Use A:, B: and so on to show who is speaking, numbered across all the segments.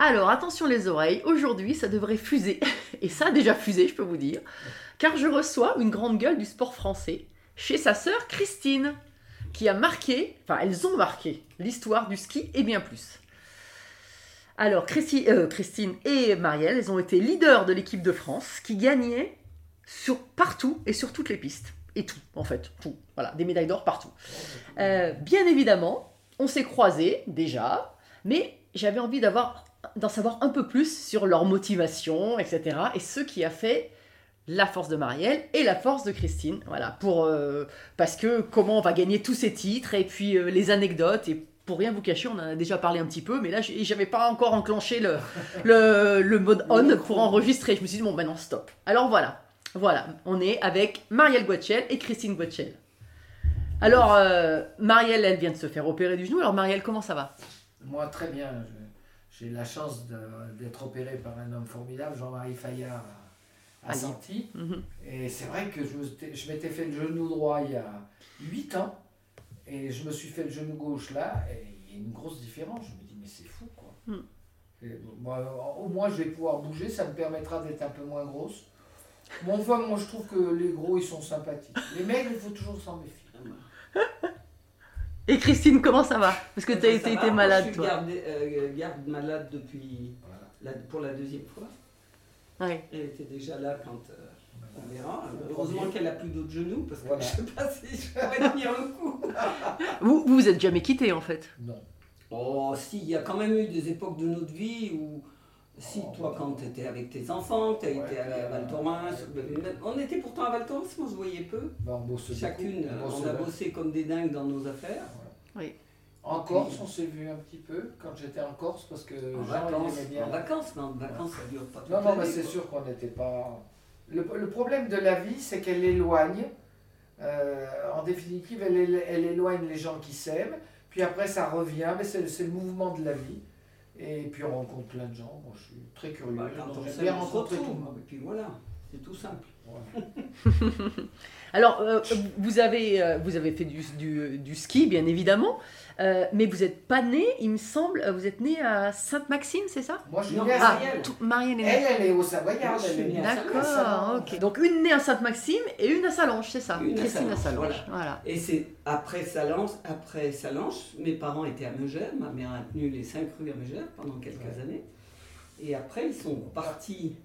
A: Alors, attention les oreilles, aujourd'hui ça devrait fuser. Et ça a déjà fusé, je peux vous dire. Car je reçois une grande gueule du sport français chez sa sœur Christine, qui a marqué, enfin elles ont marqué l'histoire du ski et bien plus. Alors, euh, Christine et Marielle, elles ont été leaders de l'équipe de France qui gagnait sur, partout et sur toutes les pistes. Et tout, en fait, tout. Voilà, des médailles d'or partout. Euh, bien évidemment, on s'est croisés déjà, mais j'avais envie d'avoir, d'en savoir un peu plus sur leur motivation, etc. Et ce qui a fait la force de Marielle et la force de Christine. Voilà, pour, euh, parce que comment on va gagner tous ces titres et puis euh, les anecdotes et pour rien vous cacher, on en a déjà parlé un petit peu, mais là, j'avais pas encore enclenché le, le, le mode on pour enregistrer. Je me suis dit, bon, ben non, stop. Alors voilà, voilà, on est avec Marielle Guachel et Christine Guachel. Alors, euh, Marielle, elle vient de se faire opérer du genou. Alors, Marielle, comment ça va?
B: Moi, très bien. Je- J'ai la chance d'être opéré par un homme formidable, Jean-Marie Fayard, à, à. Santi.
A: Mhm.
B: Et c'est vrai que je m'étais fait le genou droit il y a 8 ans. Et je me suis fait le genou gauche là. Et il y a une grosse différence. Je me dis, mais c'est fou, quoi. Et bon, moi, au moins, je vais pouvoir bouger. Ça me permettra d'être un peu moins grosse. Bon, enfin, moi, je trouve que les gros, ils sont sympathiques. Les maigres, il faut toujours s'en méfier.
A: Et Christine, comment ça va Parce que tu as été,
C: va,
A: malade,
C: Je suis
A: toi.
C: garde, euh, garde malade depuis
B: Voilà.
C: la- pour la deuxième fois.
A: Ouais.
C: Elle était déjà là quand euh, on verra. Heureusement qu'elle a plus d'autres genoux parce que
B: Voilà.
C: je sais pas si je pourrais tenir le coup.
A: Vous vous vous êtes jamais quittés, en fait.
B: Non.
C: Oh, si, il y a quand même eu des époques de notre vie où, si toi, quand tu étais avec tes enfants, tu as
B: Ouais,
C: été à
B: euh,
C: Val Thorens, on était pourtant à Val Thorens, mais on se voyait peu.
B: On beaucoup.
C: Chacune,
B: On
C: euh, on a bossé comme des dingues dans nos affaires.
B: En Corse, on s'est vu un petit peu quand j'étais en Corse parce que
C: En
B: Jean
C: vacances,
B: bien.
C: en vacances, mais en vacances, ça dure pas
B: Non, non, mais c'est sûr qu'on n'était pas. Le, le problème de la vie, c'est qu'elle éloigne. euh, en définitive, elle, elle éloigne les gens qui s'aiment. Puis après, ça revient. Mais c'est le mouvement de la vie. Et puis on rencontre plein de gens. Moi, je suis très curieux.
C: Bah, quand
B: donc
C: on
B: J'aime
C: s'aime,
B: bien rencontrer tout monde.
C: Et puis voilà, c'est tout simple.
B: Voilà.
A: Alors, euh, vous, avez, euh, vous avez fait du, du- du ski, bien évidemment, euh, mais vous n'êtes pas né, il me semble, vous êtes né à Sainte-Maxime, c'est ça?
B: Moi, je suis
C: Non,
B: né à
A: Ah, tout- Marielle est née.
B: Elle, elle est au Savoyard. Née
A: D'accord, ok. Donc une née à Sainte-Maxime et une à Salange, c'est ça?
C: Une
A: Christine à
C: Salange,
A: voilà.
C: Et c'est après Salange, après Salange, mes parents étaient à Megève, ma mère a tenu les cinq rues à Megève pendant quelques
B: Ouais.
C: années. Et après, ils sont partis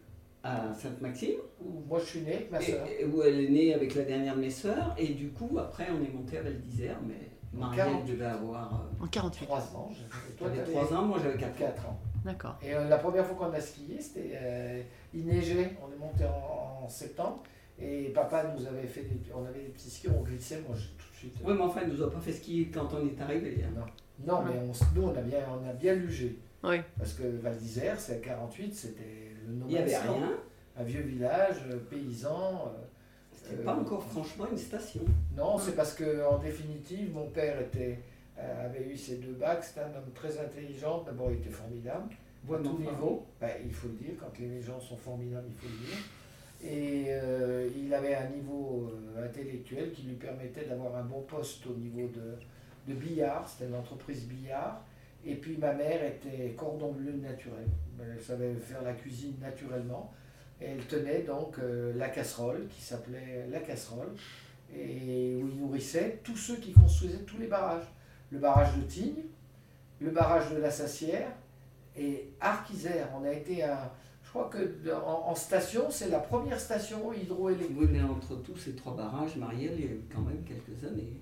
C: à Sainte-Maxime,
B: Où Moi, je suis né avec ma soeur.
C: et où elle est née avec la dernière de mes sœurs. Et du coup, après, on est monté à Val d'Isère, mais
B: En
C: Marielle
B: 48.
C: devait avoir
A: En 48,
B: 3 ans. Toi,
C: j'avais
B: t'avais
C: 3 ans, moi j'avais 4 ans.
B: 4 ans.
A: d'accord.
B: Et euh, la première fois qu'on a skié, c'était. euh, il neigeait, on est monté en, en septembre. Et papa nous avait fait des. On avait des petits skis, on glissait. Moi, j'ai tout de suite.
C: Oui, mais enfin, il nous a pas fait skier quand on est arrivé. hein.
B: Non, mais on, s- nous, on a bien, on a bien lugé.
A: Oui.
B: Parce que Val d'Isère, c'est 48, c'était le nom
C: Il n'y avait rien,
B: Un vieux village, euh, paysan.
C: C'était
B: Euh,
C: pas encore franchement une station.
B: Non, c'est parce que en définitive, mon père était, euh, avait eu ses deux bacs. C'était un homme très intelligent. D'abord, il était formidable. à
C: mais
B: tout niveau. Ben, il faut le dire, quand les gens sont formidables, il faut le dire. Et euh, il avait un niveau euh, intellectuel qui lui permettait d'avoir un bon poste au niveau de, de billard. C'était une entreprise billard. Et puis ma mère était cordon bleu naturel. Elle savait faire la cuisine naturellement. Elle tenait donc euh, la casserole, qui s'appelait la casserole, et où il nourrissait tous ceux qui construisaient tous les barrages. Le barrage de Tignes, le barrage de la Sassière Et Arc-Isère, on a été à. Je crois que en, station, c'est la première station hydroélectrique.
C: Oui, mais entre tous ces trois barrages, Marielle, il y a quand même quelques années.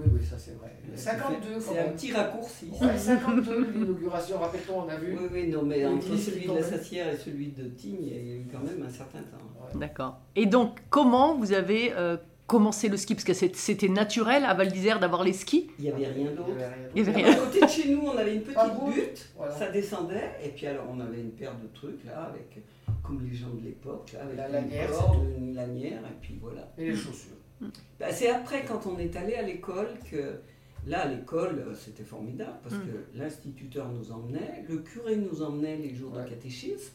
B: Oui, oui, ça c'est vrai. Le 52, quand
C: C'est un petit raccourci.
B: Ouais, 52, l'inauguration, rappelle-toi, on a vu.
C: Oui, oui, non, mais entre celui de la. Sassière et celui de Tignes, il y a eu quand même un certain temps.
B: Ouais.
A: D'accord. Et donc, comment vous avez euh, commencé le ski? Parce que c'était naturel à Val d'Isère d'avoir les skis?
C: Il n'y avait rien d'autre.
B: avait rien.
A: Il y avait rien.
C: À côté de chez nous, on avait une petite butte,
B: Voilà.
C: ça descendait, et puis alors on avait une paire de trucs là, avec, comme les gens de l'époque, là, avec
B: La
C: une
B: lanière,
C: corde, une lanière, et puis voilà.
B: Et les chaussures.
C: Bah, c'est après, quand on est allé à l'école, que là, à l'école, euh, c'était formidable, parce
A: Mm.
C: que l'instituteur nous emmenait, le curé nous emmenait les jours
B: Ouais.
C: de catéchisme.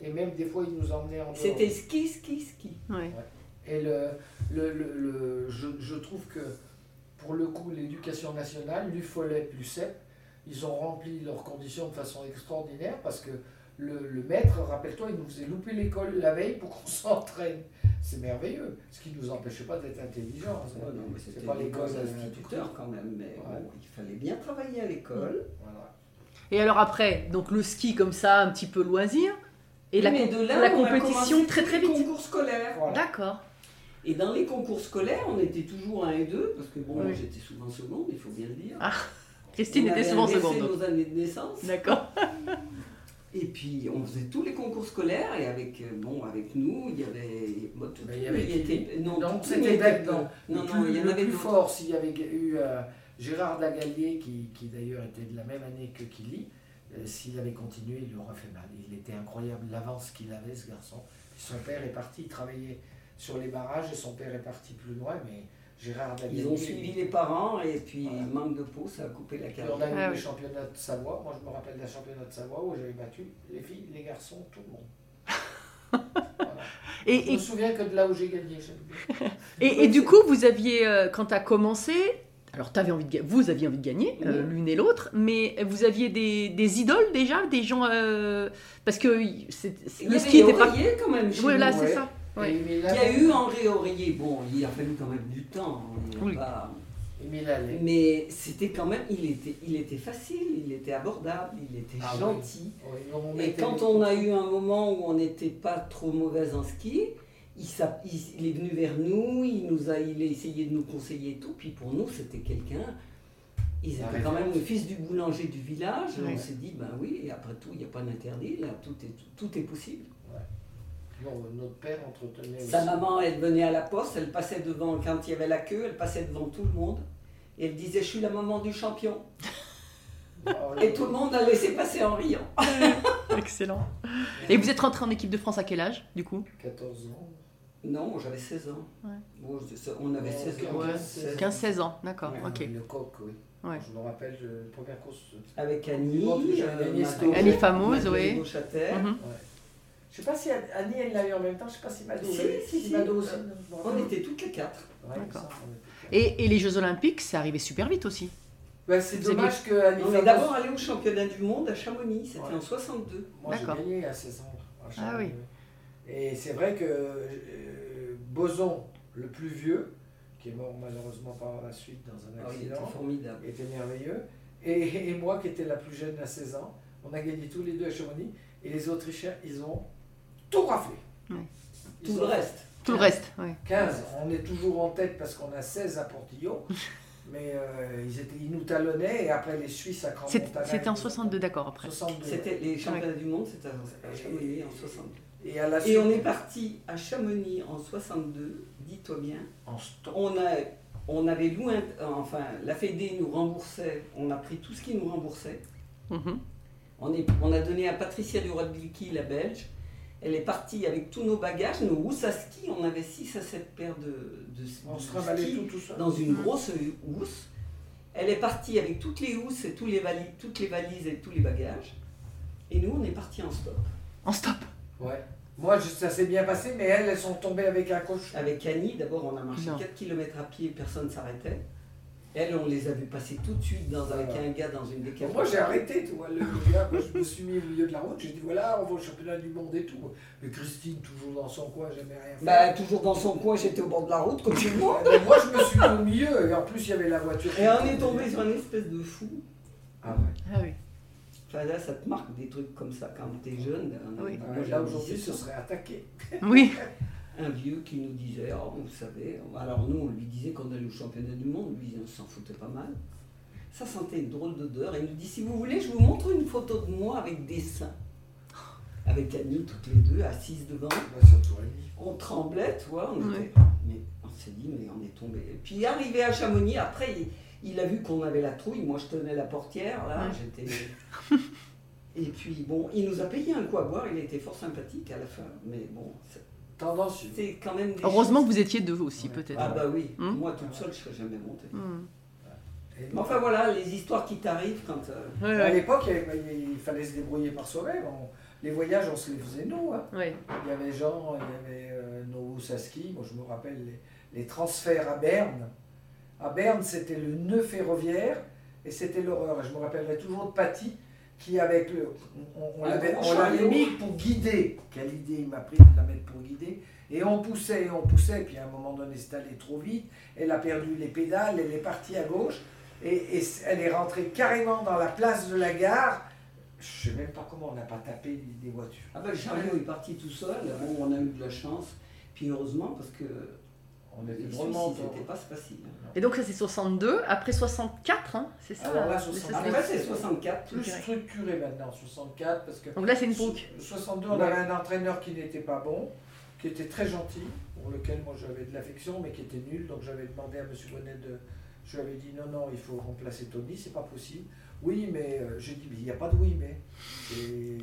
B: Et même des fois, ils nous emmenaient en dehors.
C: C'était ski, ski, ski.
A: Ouais.
B: Et le, le, le, le- je, je trouve que pour le coup, l'éducation nationale, l'UFOLEP, l'UCEP, ils ont rempli leurs conditions de façon extraordinaire parce que le, le maître, rappelle-toi, il nous faisait louper l'école la veille pour qu'on s'entraîne. C'est merveilleux, ce qui ne nous empêchait pas d'être intelligents.
C: Ouais, non, mais c'était
B: pas
C: des
B: l'école,
C: bons instituteurs quand même, mais
B: Ouais.
C: bon, il fallait bien travailler à l'école.
B: Voilà.
A: Et alors après, donc le ski comme ça, un petit peu loisir. Et la,
C: de là,
A: la compétition très très
C: les
A: vite.
C: concours scolaires.
B: Voilà.
A: D'accord.
C: Et dans les concours scolaires, on était toujours 1 et 2, parce que bon,
A: Oui.
C: j'étais souvent seconde, il faut bien le dire.
A: Ah, Christine
C: On
A: était souvent seconde.
C: nos années de naissance.
A: D'accord.
C: Et puis on faisait tous les concours scolaires et avec, euh, bon, avec nous, il y avait. bon, tout-
B: Mais il y avait
C: était- non,
B: c'était non.
C: Non, il y en avait
B: plus fort, s'il y avait eu euh, Gérard Dagalier, qui, qui d'ailleurs était de la même année que Kili, euh, s'il avait continué, il aurait fait mal. Il était incroyable, l'avance qu'il avait, ce garçon. Son père est parti, il travaillait sur les barrages et son père est parti plus loin, mais Gérard.
C: Ils ont suivi les parents et puis
B: Voilà.
C: manque de peau, ça a coupé la
B: Puis on
C: carrière.
B: a eu
A: Ah
B: le
A: oui.
B: championnat de Savoie. Moi, je me rappelle d'un championnat de Savoie où j'avais battu les filles, les garçons, tout le monde. Voilà.
A: Et,
B: Je
A: et,
B: me souviens que de là où j'ai gagné.
A: et, et du coup, vous aviez, euh, quand tu as commencé, alors t'avais envie de, vous aviez envie de gagner, euh, l'une et l'autre, mais vous aviez des, des idoles déjà, des gens. euh, parce que c'est- c'est-
C: Il y
A: le ski était pas.
C: Quand même chez
A: Oui, là,
C: nous.
A: c'est
B: ouais.
A: ça.
C: Il y a eu Henri Aurier, bon, il a fallu quand même du temps. est
A: Oui.
C: pas-. Mais c'était quand même, il était, il était facile, il était abordable, il était
B: Ah
C: gentil.
B: Oui, on
C: Et quand on a eu un moment où on n'était pas trop mauvaise en ski, il, est venu vers nous, il, nous a, il a essayé de nous conseiller et tout. Puis pour nous, c'était quelqu'un. Ils étaient quand même le fils du boulanger du village. On s'est dit, ben oui, et après tout, il n'y a pas d'interdit, là, tout est, tout est possible.
B: Notre père entretenait
C: Sa
B: aussi.
C: maman, elle venait à la poste, elle passait devant, quand il y avait la queue, elle passait devant tout le monde. Et elle disait, je suis la maman du champion.
B: Ah,
C: Et tout le monde l'a laissé passer en riant.
A: Excellent. Et vous êtes rentré en équipe de France à quel âge, du coup?
B: 14 ans.
C: Non, j'avais 16 ans.
A: Ouais.
C: Bon, je- on avait 16 ans.
A: Ouais,
C: 16
A: 15-16 ans, d'accord,
C: Ouais.
A: ok.
B: Le coq, oui.
A: Ouais.
B: Je me rappelle, la première course.
C: Avec Annie, euh,
A: Annie Fameuse,
C: Madeleine
A: oui. Mhm.
B: Je sais pas si Annie, elle l'a eu en même temps, je sais pas si Mado.
C: Si,
B: oui.
C: si, si.
B: Mado aussi.
C: Euh, On était toutes les quatre.
B: Ouais,
A: D'accord.
B: était-
A: Et, et les Jeux Olympiques, c'est arrivé super vite aussi.
B: Ouais, c'est dommage que Annie
C: On est d'abord allé au championnat du monde à Chamonix, c'était
B: Ouais.
C: en 62.
B: Moi, j'ai gagné à 16 ans. à Chamonix,
A: Ah oui.
B: Et c'est vrai que euh, Boson, le plus vieux, qui est mort malheureusement par la suite dans un
C: Ah, il était
B: accident,
C: formidable.
B: était merveilleux. Et, et moi, qui étais la plus jeune à 16 ans, on a gagné tous les deux à Chamonix. Et les Autrichiens, ils ont tout raflé.
A: Ouais.
C: Tout le reste.
A: Tout le reste, ouais.
B: 15. On est toujours en tête parce qu'on a 16 à Portillo. mais euh, ils, étaient, ils nous talonnaient. Et après, les Suisses à Crans-Montagnac.
A: C'était en 62, d'accord, après.
B: 62.
C: C'était les championnats du monde, c'était à Chamonix en 62.
B: Et à la
C: Et
B: suite,
C: on est parti à Chamonix en 62, dis-toi bien.
B: en.
C: On, a, on avait loué, un- enfin, la Fédé nous remboursait, on a pris tout ce qui nous remboursait.
A: Mhm.
C: On, est, on a donné à Patricia Duroy-Bilki, la Belge. Elle est partie avec tous nos bagages, nos housses à ski. On avait 6 à 7 paires de, de,
B: On
C: de
B: se trimballait
C: ski
B: tout, tout seul.
C: dans une grosse housse. Elle est partie avec toutes les housses et tous les valises, toutes les valises et tous les bagages. Et nous, on est partis en stop.
A: En stop.
B: Ouais. Moi, je- ça s'est bien passé, mais elles, elles sont tombées avec un coach.
C: Avec Annie, d'abord, on a marché
A: Non.
C: 4 km à pied, personne ne s'arrêtait. Elle, on les a vus passer tout de suite dans, avec
B: Voilà.
C: un gars dans une décapotable.
B: Moi, j'ai arrêté, tu vois, le le gars, moi, je me suis mis au milieu de la route, j'ai dit, voilà, on va au championnat du monde et tout. Mais Christine, toujours dans son coin, jamais rien fait.
C: Bah, toujours dans son coin, j'étais au bord de la route, comme tout le monde.
B: Mais moi, je me suis mis au milieu, et en plus, il y avait la voiture.
C: Et on est tombé sur un espèce de fou.
B: Ah ouais.
A: Ah oui.
C: Enfin, là, ça te marque des trucs comme ça quand t'es jeune.
A: Oui.
C: Moi,
B: Ouais,
C: j'avais
B: Là aujourd'hui,
C: 17
B: ce serait attaqué.
A: Oui.
C: Un vieux qui nous disait, oh, vous savez, alors nous on lui disait qu'on allait au championnat du monde, lui on s'en foutait pas mal. Ça sentait une drôle d'odeur. Et il nous dit, si vous voulez, je vous montre une photo de moi avec des seins. Avec Annie, toutes les deux, assises devant. On tremblait, tu vois, on,
A: Ouais.
C: était- mais on s'est dit, mais on est tombé. Et puis arrivé à Chamonix, après, il, il a vu qu'on avait la trouille. Moi, je tenais la portière, là,
A: Ouais.
C: j'étais. Et puis, bon, il nous a payé un coup à boire, il était fort sympathique à la fin. Mais bon, c'est quand même.
A: Heureusement que vous étiez deux aussi,
B: Ouais.
A: peut-être.
C: Ah, bah oui,
A: Hmm.
C: moi toute seule, je serais jamais montée. Mais enfin voilà, les histoires qui t'arrivent quand. euh,
A: Ouais,
B: À l'époque, il, fallait se débrouiller par soi-même. Les voyages, on se les faisait nous. hein.
A: Ouais.
B: Il y avait Jean, il y avait euh, Novosaski. Moi, je me rappelle les, les transferts à Berne. À Berne, c'était le nœud ferroviaire et c'était l'horreur. Et je me rappellerai toujours de Paty qui, avec le. On, on l'avait mis pour guider. Quelle idée il m'a pris de la mettre pour guider. Et on poussait, et on poussait. Puis à un moment donné, c'est allé trop vite. Elle a perdu les pédales, elle est partie à gauche. Et, et elle est rentrée carrément dans la place de la gare. Je sais même pas comment on n'a pas tapé des- des voitures.
C: Ah ben le chariot est parti tout seul, bon, on a eu de la chance. Puis heureusement, parce que
B: On était
C: ils n'étaient pas facile.
A: Et donc ça c'est 62, après 64, hein, c'est ça
B: Alors là,
A: hein,
B: 64.
A: c'est ça,
C: Après c'est 64.
B: plus structuré maintenant, 64, parce que
A: Donc là c'est une boucle.
B: 62, on
C: Ouais.
B: avait un entraîneur qui n'était pas bon, qui était très gentil, pour lequel moi j'avais de l'affection, mais qui était nul, donc j'avais demandé à M. Bonnet de... Je lui avais dit non, non, il faut remplacer Tony, c'est pas possible. Oui, mais euh, j'ai dit, mais il n'y a pas de oui, mais.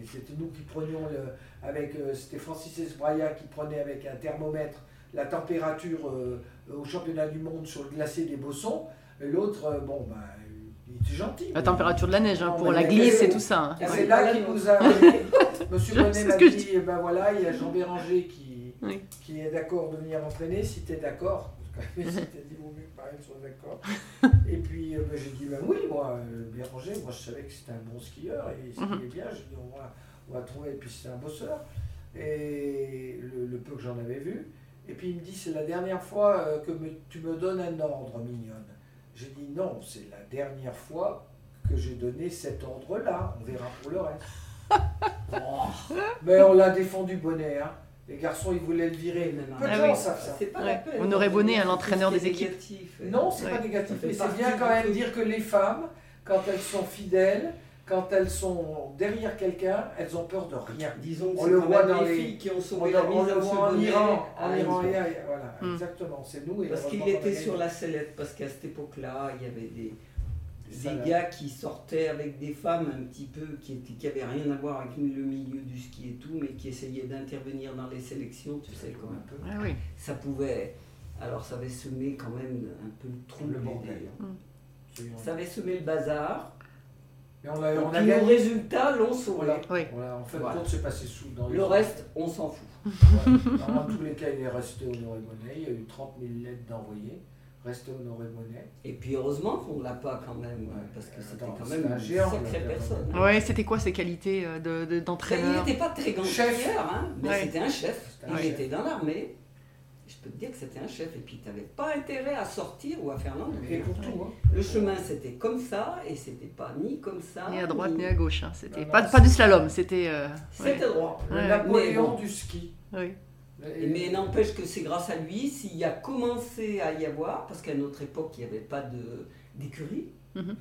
B: C'était nous qui prenions, le, avec, euh, c'était Francis Esbraya qui prenait avec un thermomètre la température euh, au championnat du monde sur le glacier des Bossons, l'autre, euh, bon, ben, il était gentil.
A: La
B: mais-
A: température de la neige, hein, pour la glisse et tout ça. hein.
B: c'est là qu'il nous a. Monsieur
A: Je
B: Bonnet m'a
A: je
B: dit, eh ben voilà, il y a Jean Béranger qui,
A: Oui.
B: qui est d'accord de venir entraîner, si tu es d'accord. Parce que si t'es dit, vaut mieux que pareil soit d'accord. Et puis euh, ben, j'ai dit, ben oui, moi, euh, Béranger, moi je savais que c'était un bon skieur et il skiait bien. J'ai dit, on va, on va trouver, et puis c'était un bosseur. Et le, le peu que j'en avais vu. Et puis il me dit, c'est la dernière fois euh, que me- tu me donnes un ordre, mignonne. J'ai dit, non, c'est la dernière fois que j'ai donné cet ordre-là. On verra pour le reste. Oh. Mais on l'a défendu bonnet. Hein. Les garçons, ils voulaient le virer. Peu de
A: Ah
B: gens
A: oui.
B: savent ça.
C: Pas
A: Ouais. On aurait bonné à l'entraîneur des équipes.
C: négatif.
B: Non, c'est
A: Ouais.
B: pas négatif. Mais c'est bien quand même dire que les femmes, quand elles sont fidèles, quand elles sont derrière quelqu'un, elles ont peur de rien.
C: Disons que
B: On
C: c'est
B: le voit dans
C: les
B: les-
C: filles qui ont
B: On,
C: sauvé la
B: on
C: mise
B: le
C: à
B: voit en Iran, en Iran, et voilà,
A: Mm.
B: exactement, c'est nous. et
C: Parce qu'il était sur la sellette, parce qu'à cette époque-là, il y avait des, des gars qui sortaient avec des femmes un petit peu qui étaient, qui avaient rien à voir avec le milieu du ski et tout, mais qui essayaient d'intervenir dans les sélections, tu sais, comme un peu.
A: Ah oui.
C: Ça pouvait. Alors ça avait semé quand même un peu le trouble.
B: Le bordel. Absolument.
C: Ça avait semé le bazar.
B: Mais on a,
C: Et
B: on a
C: nos
B: gagné.
C: résultats l'ont sauvé.
B: Voilà.
A: Oui.
B: Voilà, en fait,
C: Voilà.
B: compte, c'est passé sous dans les
C: Le reste, on s'en fout.
B: Ouais. Dans tous les cas, il est resté honoré monnaie. Il y a eu 30 000 lettres d'envoyées. Resté honoré monnaie.
C: Et puis heureusement qu'on ne l'a pas quand même,
B: Ouais.
C: parce que c'était quand même
B: un
C: une
B: géant,
C: sacrée
B: le
C: personne.
A: Ouais, c'était quoi ses qualités euh, de- de-
C: il
A: d'entraîneur
C: n'était pas très grand
B: Chef.
C: hein, mais
A: Ouais.
C: c'était un chef.
B: Un
C: Il
B: chef.
C: était dans l'armée. Je peux te dire que c'était un chef. Et puis tu n'avais pas intérêt à sortir ou à faire.
B: Et pour tout. Hein.
C: Le chemin, c'était comme ça, et c'était pas ni comme ça.
A: Ni à droite ni à gauche. hein. C'était pas, du slalom, c'était. euh, ouais.
C: C'était droit.
B: Le
A: Ouais.
B: Napoléon
C: Mais bon.
B: du ski.
A: Oui.
B: Et-
C: Mais n'empêche que c'est grâce à lui s'il y a commencé à y avoir, parce qu'à notre époque, il n'y avait pas de- d'écurie.
B: Rien.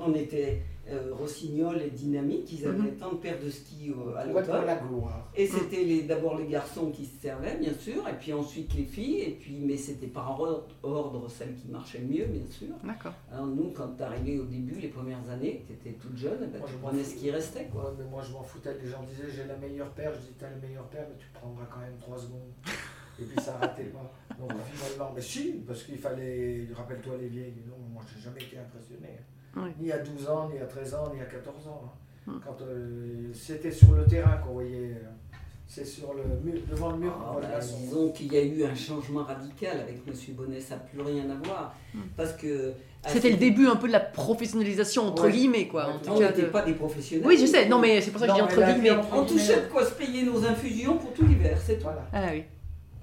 C: On était euh, Rossignol et Dynamique, ils avaient
A: Mhm.
C: tant de paires de skis euh, à l'automne.
B: la gloire.
C: Et c'était les- d'abord les garçons qui se servaient, bien sûr, et puis ensuite les filles, et puis, mais c'était par ordre, ordre celle qui marchait le mieux, bien sûr.
A: D'accord.
C: Alors nous, quand tu arrivais au début, les premières années, tu étais toute jeune, ben,
B: Moi,
C: tu
B: je m'en
C: prenais ce qui restait. Quoi.
B: Ouais, mais moi je m'en foutais. Les gens disaient j'ai la meilleure paire. Je dis t'as la meilleure paire, mais tu prendras quand même 3 secondes. Et puis ça ratait pas. Donc finalement, mais si, parce qu'il fallait. Rappelle-toi les vieilles. Non, moi j'ai jamais été impressionné.
A: Oui.
B: Ni à 12 ans, ni à 13 ans, ni à 14 ans. hein.
A: Hmm.
B: Quand euh, c'était sur le terrain qu'on voyait. euh, C'est sur le mur, devant le mur
C: Ah, bah, disons qu'il y a eu un changement radical avec M. Bonnet, ça n'a plus rien à voir.
A: Mm.
C: Parce que.
A: C'était le début un peu de la professionnalisation, entre
B: Ouais.
A: guillemets, quoi.
B: Ouais,
A: en tout
C: On n'était
A: de-
C: pas des professionnels.
A: Oui, je sais. Non, mais c'est pour ça que je dis
B: Non,
A: entre guillemets.
C: On touchait de quoi se payer nos infusions pour tout l'hiver, c'est tout.
B: Voilà.
A: Ah oui.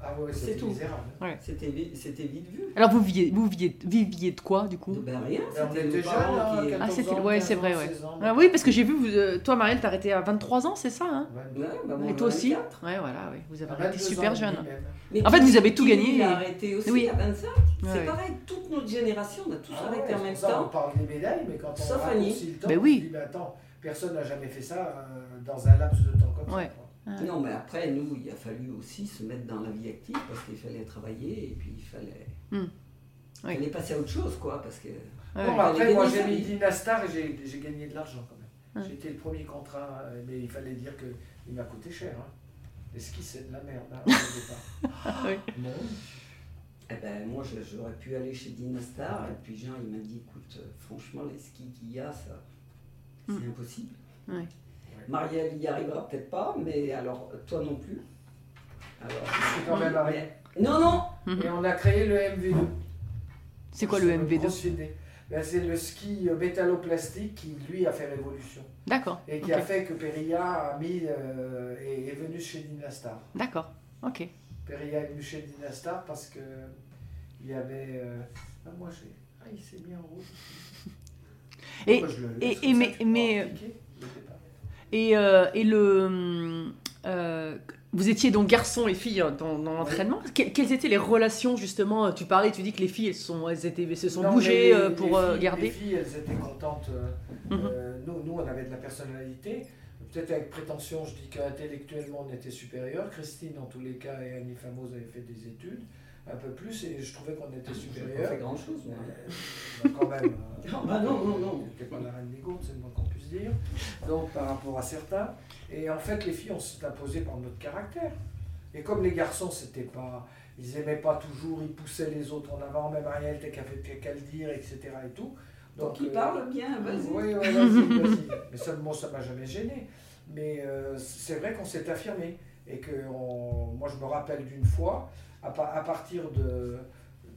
B: Ah ouais,
C: C'est
B: c'était
C: tout.
B: misérable.
C: C'était vi- c'était vite vu.
A: Alors vous viviez, vous viviez, viviez de quoi du coup?
C: Ben rien,
B: on
C: c'était parents
B: hein,
C: qui...
B: 14
A: Ah, c'était- ouais,
B: 15
A: c'est vrai,
B: ans,
A: ouais.
B: 16 ans.
A: Ah oui, parce que j'ai vu, vous, euh, toi Marielle, t'as arrêté à 23 ans, c'est ça hein?
B: Ouais.
C: Bah,
A: Et toi aussi?
C: 24.
A: Ouais, voilà, oui. vous avez arrêté
B: 22
A: super
B: ans,
A: jeune.
C: Mais
A: En fait, vous avez tout gagné et-
C: a arrêté aussi
A: Oui.
C: à 25.
A: Ouais,
C: c'est
A: ouais.
C: pareil, toute notre génération, on a tous
B: Ah
C: arrêté
B: ouais,
C: en même temps.
B: On parle des médailles, mais quand on
C: Sauf Annie.
A: Ben oui.
B: mais attends, personne n'a jamais fait ça euh, dans un laps de temps comme ça.
C: Non, mais après, nous, il a fallu aussi se mettre dans la vie active parce qu'il fallait travailler et puis il fallait.
A: Oui.
C: fallait passer à autre chose, quoi. Parce que
A: Ouais.
B: Bon, après, moi j'ai mis. Dynastar et j'ai j'ai gagné de l'argent quand même.
A: Ouais.
B: Été le premier contrat, euh, mais il fallait dire qu'il m'a coûté cher. Hein. Les skis, c'est de la merde. hein, au départ.
A: Oui.
B: Bon.
C: eh ben, moi, j'aurais pu aller chez Dynastar et puis Jean, il m'a dit écoute, euh, franchement, les skis qu'il y a, ça, c'est
A: Hmm.
C: impossible. Marielle y arrivera peut-être pas, mais alors toi non plus. Alors,
B: C'est quand même arrivé.
C: non, non.
B: Et on a créé le MV2.
A: C'est quoi le MV2
B: CrossFit Day. Ben, C'est le ski métalloplastique qui, lui, a fait révolution.
A: D'accord.
B: Et qui a fait que Perilla a mis, euh, est, est venu chez Dynastar.
A: D'accord. Ok.
B: Perilla est venu chez Dynastar parce que il y avait. euh, Ah, moi, j'ai. Ah, il s'est mis en rouge.
A: Et-
B: Moi, je le laisse
A: et- et
B: ça,
A: mais- mais-
B: en piquer. Je le fais pas.
A: Et, euh, et le. euh, vous étiez donc garçon et fille hein, dans, dans l'entraînement. Que- Quelles étaient les relations justement Tu parlais, tu dis que les filles elles, sont, elles, étaient, elles se sont
B: Non,
A: bougées euh,
B: les-
A: pour
B: les
A: euh,
B: filles-
A: garder.
B: Les filles, elles étaient contentes. euh,
A: Mhm.
B: euh, nous, nous, on avait de la personnalité. Peut-être avec prétention, je dis qu'intellectuellement, on était supérieur. Christine, en tous les cas, et Annie Famos avaient fait des études, un peu plus, et je trouvais qu'on était
C: pas
B: supérieur.
C: fait grand chose.
B: Euh, bah, quand même. euh,
C: Ah, bah non, non, non.
B: Pas la reine des c'est le moins qu'on puisse dire. Donc, par rapport à certains. Et en fait, les filles, on s'est imposé par notre caractère. Et comme les garçons, c'était pas. Ils aimaient pas toujours, ils poussaient les autres en avant, même Ariel, t'as qu'à le dire, etc. et tout.
C: Donc il
B: euh,
C: parle bien, vas-y.
B: Oui, oui, vas-y, vas-y. Mais ça, moi, ça m'a jamais gêné. Mais euh, c'est vrai qu'on s'est affirmé. Et que on- moi, je me rappelle d'une fois, à, pa- à partir de.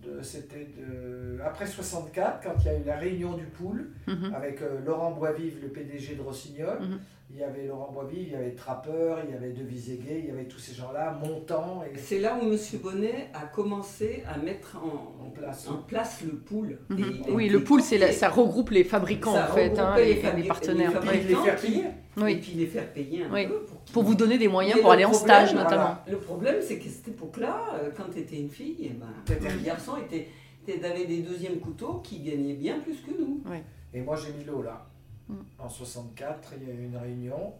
B: de- C'était de, après 64, quand il y a eu la réunion du pool,
A: Mhm.
B: avec euh, Laurent Boisvive, le PDG de Rossignol.
A: Mhm.
B: Il y avait Laurent Boisvive, il y avait Trappeur, il y avait De Viséguet, il y avait tous ces gens-là, Montant. Et...
C: C'est là où M. Bonnet a commencé à mettre en,
B: En place.
C: en place le pool.
A: Mhm.
C: Et
A: Oui, le pool, la- ça regroupe les fabricants
C: Ça
A: en fait, hein, les,
C: les
A: les
C: fabri-
A: partenaires.
C: les
B: Et puis les faire payer.
C: Et
A: Oui.
C: puis les faire payer un
A: Oui.
C: peu. Pour qu'ils-
A: Pour vous donner des moyens pour
C: le
A: aller en stage
B: voilà.
A: notamment.
C: Le problème, c'est qu'à cette époque-là, euh, quand tu étais une fille, eh ben,
B: T'étais-
C: les garçons étaient, des deuxièmes couteaux qui gagnaient bien plus que nous.
B: Et moi, j'ai mis l'eau là. En 64, il y a eu une réunion.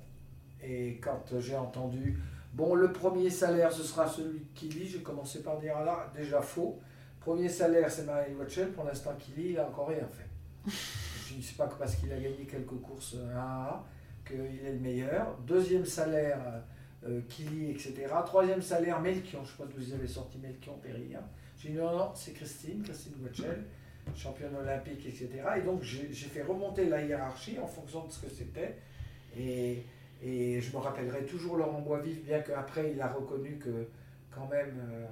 B: Et quand j'ai entendu, bon, le premier salaire, ce sera celui de Kili, j'ai commencé par dire, ah là, déjà faux. Premier salaire, c'est Marie Watchel. Pour l'instant, Kili, il a encore rien fait. je ne sais pas que parce qu'il a gagné quelques courses 1 à 1 qu'il est le meilleur. Deuxième salaire, euh, Kili, etc. Troisième salaire, Melchion. Je crois que vous avez sorti Melchion Perilla. J'ai dit, non, non, c'est Christine, Christine Watchel championne olympique, etc. Et donc j'ai fait remonter la hiérarchie en fonction de ce que c'était. Et, et je me rappellerai toujours Laurent Boisvif, bien qu'après il a reconnu que quand même euh,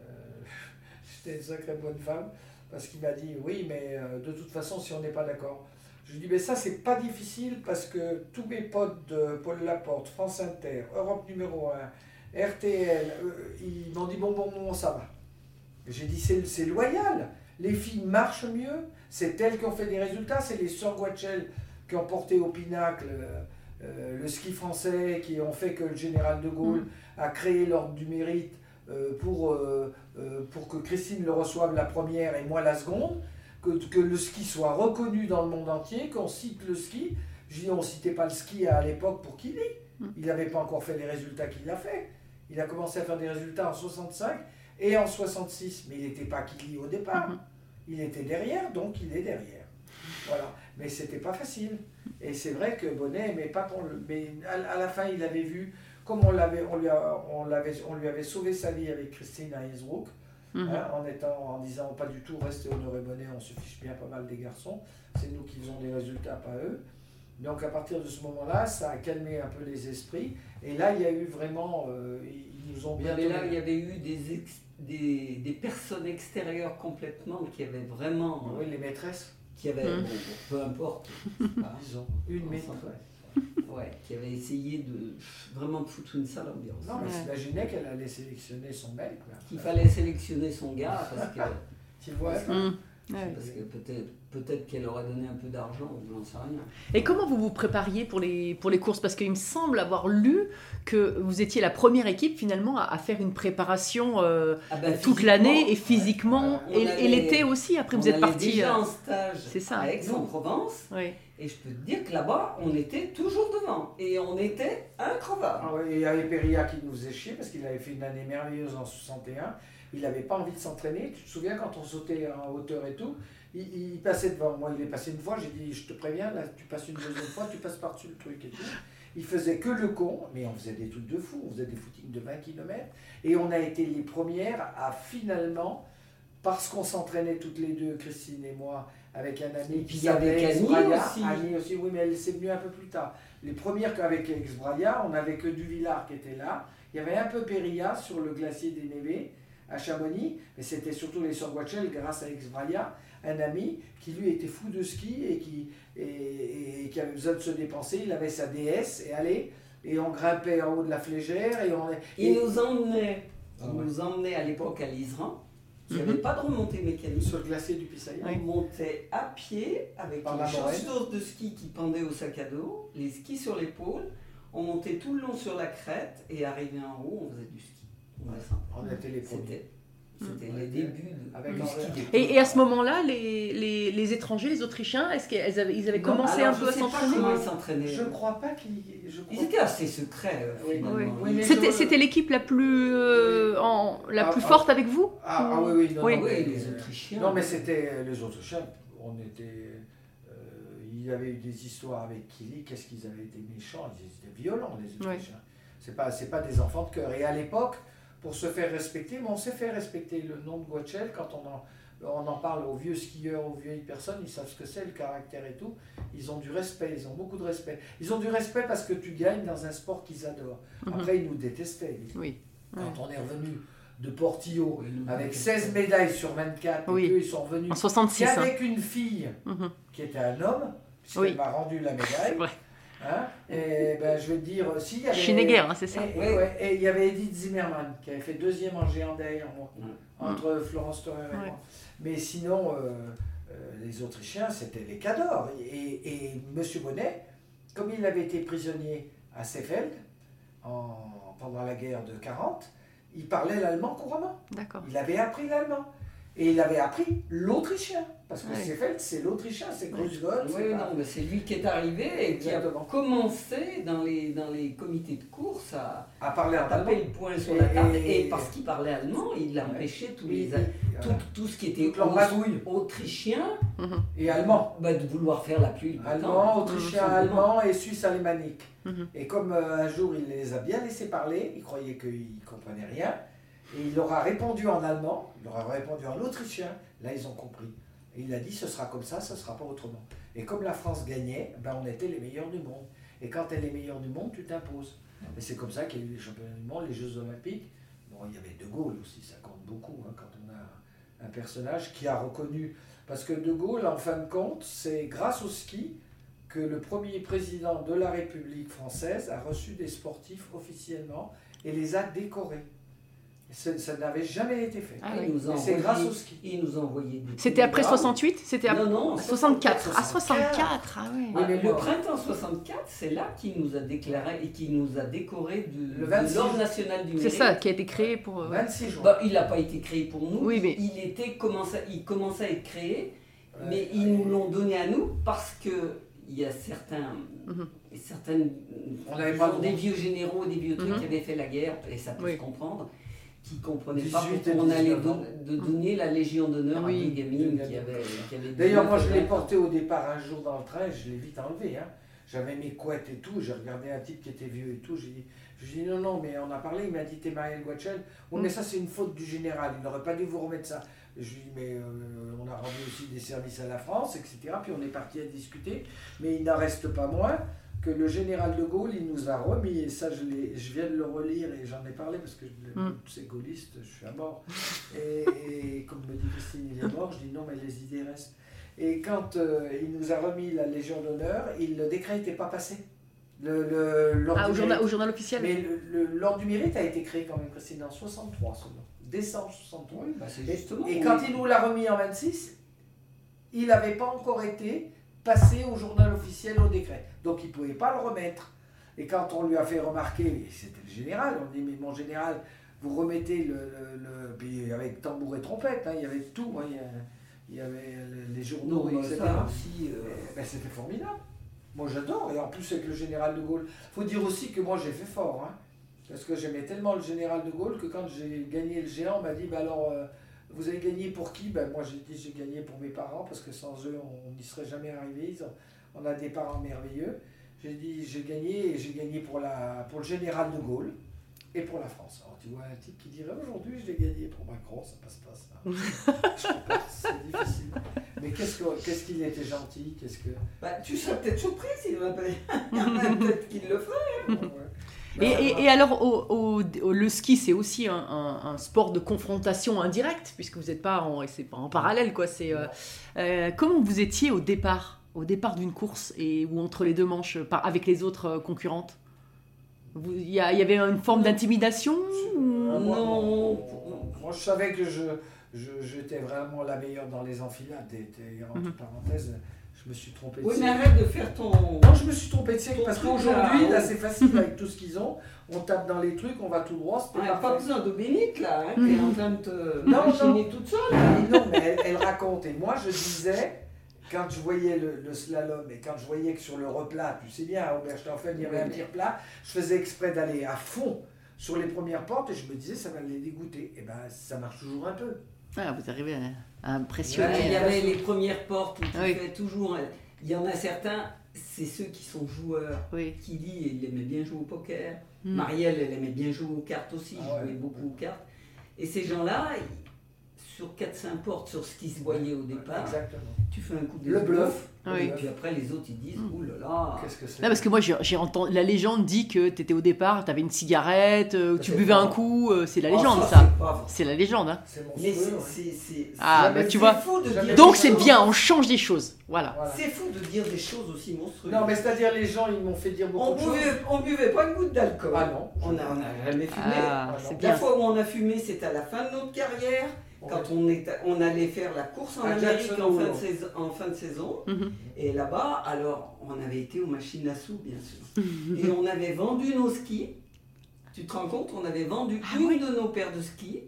B: euh, j'étais une sacrée bonne femme, parce qu'il m'a dit oui, mais euh, de toute façon, si on n'est pas d'accord. Je lui dis, mais ça, c'est pas difficile parce que tous mes potes de Paul Laporte, France Inter, Europe numéro 1, RTL, euh, ils m'ont dit, bon, bon, bon, ça va. J'ai dit, c'est loyal. Les filles marchent mieux. C'est elles qui ont fait des résultats. C'est les sœurs Guachel qui ont porté au pinacle euh, euh, le ski français, qui ont fait que le général de Gaulle a créé l'ordre du mérite euh, pour, euh, pour que Christine le reçoive la première et moi la seconde. Que, que le ski soit reconnu dans le monde entier, qu'on cite le ski. Je dis, on ne citait pas le ski à l'époque pour qu'il ait. Il n'avait pas encore fait les résultats qu'il a fait. Il a commencé à faire des résultats en 65 et en 66, mais il n'était pas Kili au départ. Il était derrière, donc il est derrière. Voilà. Mais c'était pas facile. Et c'est vrai que Bonnet aimait pas qu'on le. Mais à, à la fin, il avait vu, comme on, l'avait, on, lui a- on, l'avait, on lui avait sauvé sa vie avec Christine à Innsbruck,
A: Mhm.
B: hein, en, étant, en disant pas du tout rester honoré Bonnet, on se fiche bien pas mal des garçons. C'est nous qui faisons des résultats, pas eux. Donc à partir de ce moment-là, ça a calmé un peu les esprits. Et là, il y a eu vraiment. euh, ils nous ont bien
C: Mais là, il y avait eu des, ex- des, des personnes extérieures complètement qui avaient vraiment.
B: Oui, les maîtresses,
C: Qui avaient, bon, peu importe. Ah,
B: disons. Une maîtresse.
C: Ouais, qui avait essayé de vraiment foutre une sale ambiance.
B: Non, mais
A: Ouais.
B: s'imaginait qu'elle allait sélectionner son mec.
C: Qu'il fallait sélectionner son gars parce que,
B: Tu vois
A: Hum. Ouais.
C: parce que peut-être qu'elle aurait donné un peu d'argent, ou j'en sais rien.
A: Et comment vous vous prépariez pour les, pour les courses? Parce qu'il me semble avoir lu que vous étiez la première équipe finalement à, à faire une préparation euh,
C: Ah ben,
A: toute l'année et physiquement, et, l'été aussi. Après, vous êtes parti.
C: déjà
A: euh,
C: en stage
A: c'est ça.
C: à Aix-en-Provence et je peux te dire que là-bas, on était toujours devant et on était incroyables.
B: Ah ouais, et il y avait Peria qui nous faisait chier parce qu'il avait fait une année merveilleuse en 61. Il n'avait pas envie de s'entraîner. Tu te souviens quand on sautait en hauteur et tout il, il passait devant moi. Il est passé une fois. J'ai dit Je te préviens, là, tu passes une deuxième fois, tu passes par-dessus le truc et tout. Il faisait que le con, mais on faisait des trucs de fou. On faisait des footings de 20 km. Et on a été les premières à finalement, parce qu'on s'entraînait toutes les deux, Christine et moi, avec un ami
C: Et
B: qui
C: puis il y avait
B: s'appelait Ex-Braya.
C: aussi.
B: Annie aussi, oui, mais elle s'est venue un peu plus tard. Les premières qu'avec Ex-Braya, on n'avait que Duvillard qui était là. Il y avait un peu Péria sur le glacier des Névés à Chamonix, mais c'était surtout les sœurs Guachel grâce à Ex-Braya, un ami qui lui était fou de ski et qui, et, et qui avait besoin de se dépenser. Il avait sa DS et allez, et on grimpait en haut de la flégère et on.
C: Il nous emmenait,
B: Ah ouais.
C: nous emmenait à l'époque à l'Isran. Il n'y
A: Mhm.
C: avait pas de remontée mécanique.
B: sur le glacier du Pissaïa.
A: Oui.
C: On montait à pied avec
B: Par
C: les chaussures de ski qui pendaient au sac à dos, les skis sur l'épaule. On montait tout le long sur la crête et arrivé en haut, on faisait du ski. On
B: Ouais.
C: descendait.
B: On était les premiers.
C: C'était c'était
B: Mm.
C: les débuts de,
B: Avec
C: d'époque.
A: Et, et à ce moment-là, les, les, les étrangers, les Autrichiens, est-ce qu'ils avaient, ils avaient
C: Non,
A: commencé
C: alors,
A: un peu à s'entraîner
C: ils.
B: Je ne crois pas qu'ils. crois
C: Ils étaient assez secrets, euh,
B: Oui.
C: finalement.
A: Oui.
B: Oui, mais
A: C'était
B: je-
A: c'était l'équipe la plus, euh, en, la
B: Ah,
A: plus
B: ah.
A: forte avec vous
B: Ah, ah oui, oui, non,
A: Oui.
B: non,
C: Oui,
B: mais-
C: les Autrichiens.
B: Non, mais c'était les Autrichiens. On était. euh, il y avait eu des histoires avec Kili. Qu'est-ce qu'ils avaient été méchants Ils étaient violents, les Autrichiens. C'est pas, pas des enfants de cœur. Et à l'époque, pour se faire respecter, mais on s'est fait respecter le nom de Guachel quand on en, on en parle aux vieux skieurs, aux vieilles personnes, ils savent ce que c'est, le caractère et tout. Ils ont du respect, ils ont beaucoup de respect. Ils ont du respect parce que tu gagnes dans un sport qu'ils adorent.
A: Mhm.
B: Après, ils nous détestaient.
A: Oui.
B: Quand on est revenu de Portillo avec
C: nous,
B: 16 médailles sur 24,
A: Oui.
B: et qu'eux, ils sont revenus
A: En 66. hein.
B: qu'avec une fille
A: Mhm.
B: qui était un homme, puisqu'elle
A: Oui.
B: m'a rendu la médaille. Hein, et ben, je vais te dire, si, il y avait...
A: Hein, c'est ça.
B: Et, et-
C: Ouais.
B: et il y avait Edith Zimmermann qui avait fait deuxième en géant derrière moi,
C: Ouais.
B: entre Florence Torrer et
A: Ouais.
B: moi. Mais sinon, euh, euh, les Autrichiens, c'était les cadors. Et, et M. Bonnet, comme il avait été prisonnier à Seefeld en- pendant la guerre de 40, il parlait l'allemand couramment.
A: D'accord.
B: Il avait appris l'allemand. Et il avait appris l'autrichien. Parce que
A: Ouais.
B: Seefeld, c'est l'autrichien, c'est Grusgott.
C: Oui,
B: c'est
C: non, mais c'est lui qui est arrivé et qui a commencé dans les, dans les comités de course à,
B: à parler
C: à
B: en allemand.
C: taper le poing sur
B: Et-
C: la table.
B: et-
C: parce qu'il parlait allemand, il
B: Ouais.
C: empêchait tous
B: Oui,
C: les,
B: oui,
C: tout,
B: voilà.
C: tout ce qui était autrichien
B: Et allemand.
C: bah, de vouloir faire la pluie.
B: Allemand, autrichien,
C: Tout
B: allemand et suisse alémanique.
A: Mhm.
B: Et comme euh, un jour il les a bien laissés parler, il croyait qu'ils ne comprenaient rien, et il leur a répondu en allemand, il leur a répondu en autrichien, là ils ont compris. Il a dit ce sera comme ça, ce ne sera pas autrement. Et comme la France gagnait, ben, on était les meilleurs du monde. Et quand tu es les meilleurs du monde, tu t'imposes. Et c'est comme ça qu'il y a eu les championnats du monde, les Jeux olympiques. Bon, il y avait De Gaulle aussi, ça compte beaucoup hein, quand on a un personnage qui a reconnu. Parce que De Gaulle, en fin de compte, c'est grâce au ski que le premier président de la République française a reçu des sportifs officiellement et les a décorés. Ça, n'avait jamais été fait.
A: Ah oui.
B: c'est grâce au ski.
C: Il nous des
A: C'était après
C: télégrammes.
A: 68 C'était après
C: Non, non,
A: 64. Ah,
B: 64.
A: 64, ah ouais.
B: Oui, mais
C: le
B: moi-
C: printemps 64, c'est là qu'il nous a déclaré et qui nous a décoré de,
B: Le
C: de
B: 26
C: l'ordre national du
A: C'est
C: mérite.
A: ça qui a été créé pour. euh, ouais.
B: 26 jours.
C: Bah, il n'a pas été créé pour nous.
A: Oui, mais-
C: il était commençait, il commençait à être créé,
B: Ouais.
C: mais ils nous l'ont donné à nous parce que il y a certains,
A: Mhm.
C: certaines,
B: On n'avait pas
C: des
B: le
C: vieux généraux, des vieux trucs
A: Mhm.
C: qui avaient fait la guerre et ça peut
A: Oui.
C: se comprendre, qui comprenaient pas
B: 18 et
C: pourquoi on allait
B: 19 ans.
C: don- de donner la Légion d'honneur
A: Oui.
C: à des gamines
B: Des
C: qui avaient, qui avaient
B: D'ailleurs, moi, je
C: 19
B: l'ai porté au départ un jour dans le train, je l'ai vite enlevé. Hein. J'avais mes couettes et tout, j'ai regardé un type qui était vieux et tout. J'ai dit, je lui ai dit non, non, mais on a parlé, il m'a dit, t'es Marielle Guachel. Oui,
A: Mm.
B: mais ça, c'est une faute du général, il n'aurait pas dû vous remettre ça. Je lui ai dit, mais euh, on a rendu aussi des services à la France, etc. Puis on est parti à discuter. Mais il n'en reste pas moins que le général de Gaulle, il nous a remis, et ça, je, je viens de le relire et j'en ai parlé parce que je-
A: Mm.
B: c'est gaulliste, je suis à mort. Et, et comme me dit Christine, il est mort, je dis non, mais les idées restent. Et quand euh, il nous a remis la Légion d'honneur, il, le décret n'était pas passé. Le, le- l'ordre
A: Ah, au
B: du
A: journal,
B: mérite.
A: au journal officiel
B: Mais le- le- l'ordre du mérite a été créé quand même, Christine, en 63 seulement. Décembre 63.
C: Oui, bah, c'est
B: Et,
C: justement.
B: et quand il nous l'a remis en 26, il n'avait pas encore été passé au journal officiel au décret. Donc il ne pouvait pas le remettre. Et quand on lui a fait remarquer, et c'était le général, on dit mais mon général, vous remettez le... le, puis avec tambour et trompette, hein, il y avait tout, hein, il, y avait les journaux,
C: Non,
B: etc.
C: aussi. euh,
B: Eh ben, c'était formidable. Moi j'adore. Et en plus avec le général de Gaulle. faut dire aussi que moi j'ai fait fort. hein. parce que j'aimais tellement le général de Gaulle que quand j'ai gagné le géant, on m'a dit bah alors euh, vous avez gagné pour qui? Ben, Moi j'ai dit j'ai gagné pour mes parents parce que sans eux on n'y serait jamais arrivé. Ils ont- on a des parents merveilleux. J'ai dit j'ai gagné et j'ai gagné pour, la, pour le général de Gaulle et pour la France. Alors tu vois un type qui dirait aujourd'hui je l'ai gagné pour Macron, ça passe pas ça. Je sais pas, c'est difficile. Mais qu'est-ce que- qu'est-ce qu'il était gentil, qu'est-ce que.
C: Bah, tu serais peut-être surpris s'il aurait pas. Il y en a peut-être qui le ferait.
A: Et, et- et alors, au, au- au- le ski, c'est aussi un, un- un sport de confrontation indirecte, puisque vous n'êtes pas en, c'est pas en parallèle, quoi. C'est euh, euh, comment vous étiez au départ, au départ d'une course et ou entre les deux manches, par- avec les autres euh, concurrentes? Il y, y avait une forme d'intimidation
B: Ah,
C: Non?
B: moi, je savais que je, j'étais vraiment la meilleure dans les enfilades. Et, et entre parenthèses, je me suis trompé de
C: Oui, mais arrête de faire ton.
B: Non, je me suis trompé de siècle parce qu'aujourd'hui,
C: là,
B: là, c'est facile avec tout ce qu'ils ont. On tape dans les trucs, on va tout droit,
C: On n'a pas besoin de bénite là, hein,
A: Mhm.
C: t'es en train de te
B: Non,
C: machiner toute seule.
B: Mais non, mais elle, elle raconte. Et moi, je disais, quand je voyais le, le slalom et quand je voyais que sur le replat, tu sais bien, à Oberstaufen, il y avait un tir plat, je faisais exprès d'aller à fond sur les premières portes et je me disais, ça va les dégoûter. Et ben, ça marche toujours un peu.
A: Ah, vous arrivez à, à
C: Ouais,
A: impressionner.
C: il y
A: euh,
C: avait les premières portes où tu
A: Oui.
C: fais toujours. Il y en a certains, c'est ceux qui sont joueurs.
A: Oui.
C: Kili, il aimait bien jouer au poker.
A: Mm.
C: Marielle, elle aimait bien jouer aux cartes aussi.
B: Ah
C: je
B: ouais.
C: jouais beaucoup aux cartes. Et ces gens-là, sur 4-5 portes, sur ce qui se voyait au départ,
B: Exactement.
C: tu fais un coup de
B: Le bluff.
A: Oui.
C: Et puis après, les autres, ils disent
A: Mm.
C: Ouh là là.
B: Qu'est-ce que c'est
A: Non, parce que moi, j'ai entendu. La légende dit que tu étais au départ, tu avais une cigarette, euh,
B: Ça,
A: tu buvais
B: pas
A: un coup. euh, c'est la
C: Oh,
A: légende,
C: ça,
A: ça.
C: c'est
A: la légende, hein.
B: C'est
C: Mais
A: Ah, bah tu vois.
C: C'est fou de
B: Jamais
C: dire
A: Donc
C: des
A: c'est
C: choses-
A: bien, on change des choses. Voilà.
B: Voilà.
C: C'est fou de dire des choses aussi monstrueuses.
B: Non, mais c'est-à-dire, les gens, ils m'ont fait dire beaucoup
C: on,
B: de choses.
C: buvait, on buvait pas une goutte d'alcool.
B: Ah non.
C: On n'a jamais fumé.
A: Ah,
B: Ah.
C: La
A: bien.
C: fois où on a fumé, c'était à la fin de notre carrière, quand on, est, on allait faire la course en
B: À
C: Amérique
B: Jackson
C: en fin, de saison, en fin de saison.
A: Mhm.
C: Et là-bas, alors, on avait été aux machines à sous, bien sûr. Et on avait vendu nos skis. Tu te rends compte On avait vendu
A: Ah
C: une
A: oui.
C: de nos paires de skis.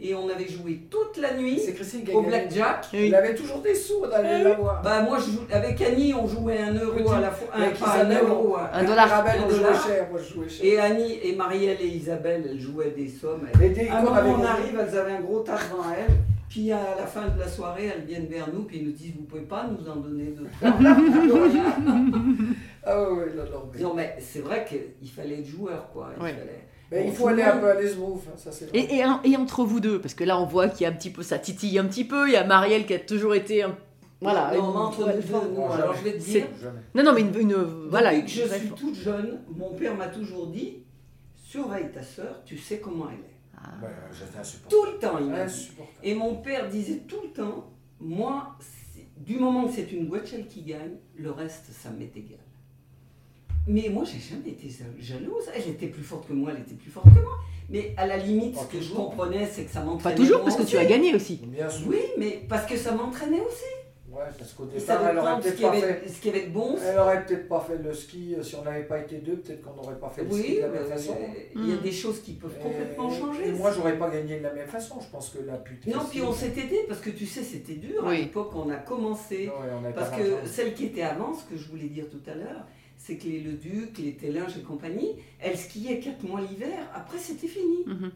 C: Et on avait joué toute la nuit
B: C'est Christine qui a
C: au blackjack.
A: Oui.
B: Il avait toujours des sous, on allait la voir.
C: Bah moi, je joue, avec Annie, on jouait un euro
B: Petit.
C: à la fois. Un, pas un euro. un-
A: Un dollar.
B: Rabel,
C: Un
B: on jouait cher, moi je jouais cher.
C: Et Annie et Marielle et Isabelle, elles jouaient des sommes.
B: Mais dès
C: on arrive, elles avaient un gros tas devant elles. Puis à la fin de la soirée, elles viennent vers nous, puis ils nous disent Vous pouvez pas nous en donner deux
B: Ah ouais, non, non, mais-
C: Non, mais c'est vrai qu'il fallait être joueur, quoi. Il
A: Ouais.
C: fallait-
B: Mais
C: Bon,
B: il faut aller un peu à l'esmouve, hein, ça c'est vrai.
A: Et, et, et entre vous deux, parce que là on voit qu'il y a un petit peu, ça titille un petit peu. Il y a Marielle qui a toujours été, un- voilà.
C: Non, entre nous deux,
B: Non,
C: alors
B: jamais.
C: je vais te dire.
A: Non, non, mais une, une- voilà.
C: Depuis que je
A: une-
C: suis toute jeune, mon père m'a toujours dit Surveille ta sœur, tu sais comment elle est.
A: Ah.
B: Ouais, j'étais insupportable.
C: Tout le temps, il m'a dit. Et mon père disait tout le temps, moi, du moment que c'est une Guachel qui gagne, le reste, ça m'est égal. Mais moi, j'ai jamais été ja- jalouse. Elle était plus forte que moi, elle était plus forte que moi. Mais à la limite,
B: Pas
C: ce que je
B: toujours.
C: comprenais, c'est que ça
A: Pas
C: m'entraînait.
A: toujours,
C: moi
A: parce que
C: aussi.
A: tu as gagné aussi.
B: Bien sûr.
C: Oui, mais parce que ça m'entraînait aussi.
B: Ouais, parce qu'au départ,
C: ça
B: elle aurait peut-être pas
C: avait,
B: fait.
C: ce qu'il y avait de bon.
B: Elle aurait peut-être pas fait le ski euh, si on n'avait pas été deux, peut-être qu'on n'aurait pas fait le ski
C: Oui,
B: de la même
C: mais
B: façon.
C: il y a des choses qui peuvent complètement
B: Et-
C: changer.
B: Et moi, j'aurais pas gagné de la même façon. Je pense que la pute.
C: Non, puis on s'est aidé parce que tu sais, c'était dur. À l'époque, on a commencé. Parce que celle qui était avant, ce que je voulais dire tout à l'heure, c'est que les Leduc, les Télinges et compagnie, elles skiaient 4 mois l'hiver, après c'était fini.
A: Mhm.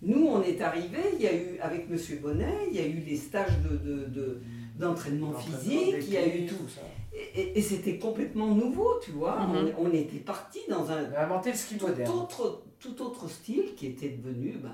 C: Nous, on est arrivés, il y a eu, avec Monsieur Bonnet, il y a eu les stages de, de- de- d'entraînement physique, il y a eu tout.
B: ça.
C: Et, et- et c'était complètement nouveau, tu vois.
A: Mhm.
C: on, on était parti dans un
B: On a inventé le ski
C: tout
B: moderne.
C: autre, tout autre style qui était devenu, ben,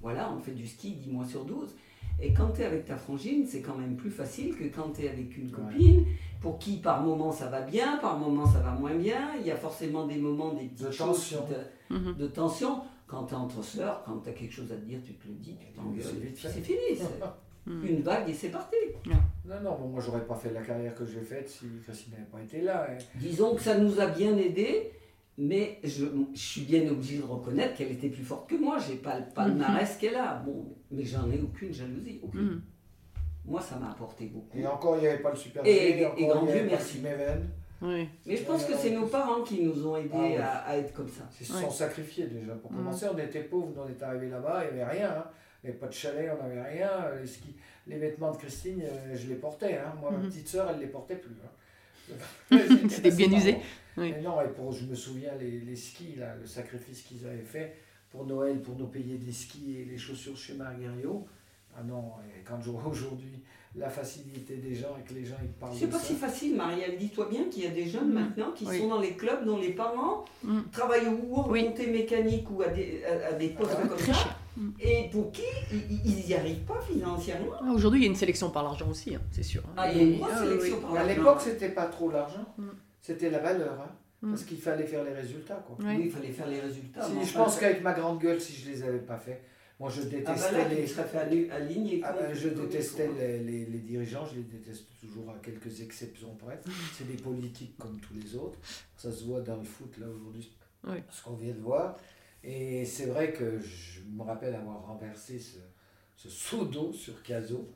C: voilà, on fait du ski 10 mois sur 12. Et quand tu es avec ta frangine, c'est quand même plus facile que quand tu es avec une copine, pour qui par moment ça va bien, par moment ça va moins bien. Il y a forcément des moments, des petites
B: De
C: choses
B: tension.
A: Mhm.
C: de tension. Quand tu es entre sœurs, quand tu as quelque chose à te dire, tu te le dis, tu t'engueules,
B: C'est
C: fini. c'est-
A: Mm.
C: une vague et c'est parti.
B: Non, non, bon, moi j'aurais pas fait la carrière que j'ai faite si Christine n'avait pas été là. hein.
C: Disons que ça nous a bien aidé, mais je, je suis bien obligé de reconnaître qu'elle était plus forte que moi. J'ai pas le palmarès qu'elle a. Bon, mais j'en ai aucune jalousie. aucune.
A: Mhm.
C: Moi, ça m'a apporté beaucoup.
B: Et encore, il n'y avait pas le Super
C: Et- et
B: encore,
C: grand Dieu merci.
A: Oui.
C: Mais je pense que c'est nos parents qui nous ont aidés
B: Ah ouais.
C: à, à être comme ça.
B: Ils se
A: Ouais.
B: sont sacrifiés déjà. Pour
A: Mhm.
B: commencer, on était pauvres, nous on est arrivés là-bas, il n'y avait rien. hein. Il n'y avait pas de chalet, on n'avait rien. Les, skis- les vêtements de Christine, euh, je les portais. hein. Moi, ma
A: Mhm.
B: petite sœur, elle ne les portait plus. hein.
A: C'était bien usé. Oui.
B: Non, et pour, je me souviens, les, les skis, là, le sacrifice qu'ils avaient fait pour Noël, pour nous payer des skis et les chaussures chez Marguerite. Ah non, et quand je vois aujourd'hui la facilité des gens et que les gens ils parlent
C: C'est pas
B: ça.
C: si facile, Marielle. Dis-toi bien qu'il y a des jeunes
A: Mhm.
C: maintenant qui
A: Oui.
C: sont dans les clubs dont les parents
A: Mhm.
C: travaillent ou en
A: Oui.
C: remontée mécanique ou à des, à, à des postes
B: Ah
C: comme
A: très
C: ça.
A: cher. Mhm.
C: Et pour qui ils- n'y arrivent pas financièrement.
A: Ah, Aujourd'hui, il y a une sélection par l'argent aussi, hein, c'est sûr. hein.
C: Ah, il y a une grosse
A: Ah,
C: sélection
A: oui.
C: par
B: À
C: l'argent.
B: l'époque, c'était pas trop l'argent,
A: Mm.
B: C'était la valeur. hein,
A: Mm.
B: Parce qu'il fallait faire les résultats. Quoi.
A: Oui.
C: Oui, il fallait faire les résultats.
B: Si, je pense qu'avec ma grande gueule, si je les avais pas fait, moi je
C: Ah bah
B: détestais
C: là,
B: les.
C: fait aligner.
B: Ah ben, je détestais les, les- les dirigeants, je les déteste toujours à quelques exceptions près. C'est des politiques comme tous les autres. Ça se voit dans le foot là aujourd'hui,
A: Oui.
B: ce qu'on vient de voir. Et c'est vrai que je me rappelle avoir renversé ce, ce seau d'eau sur Caso.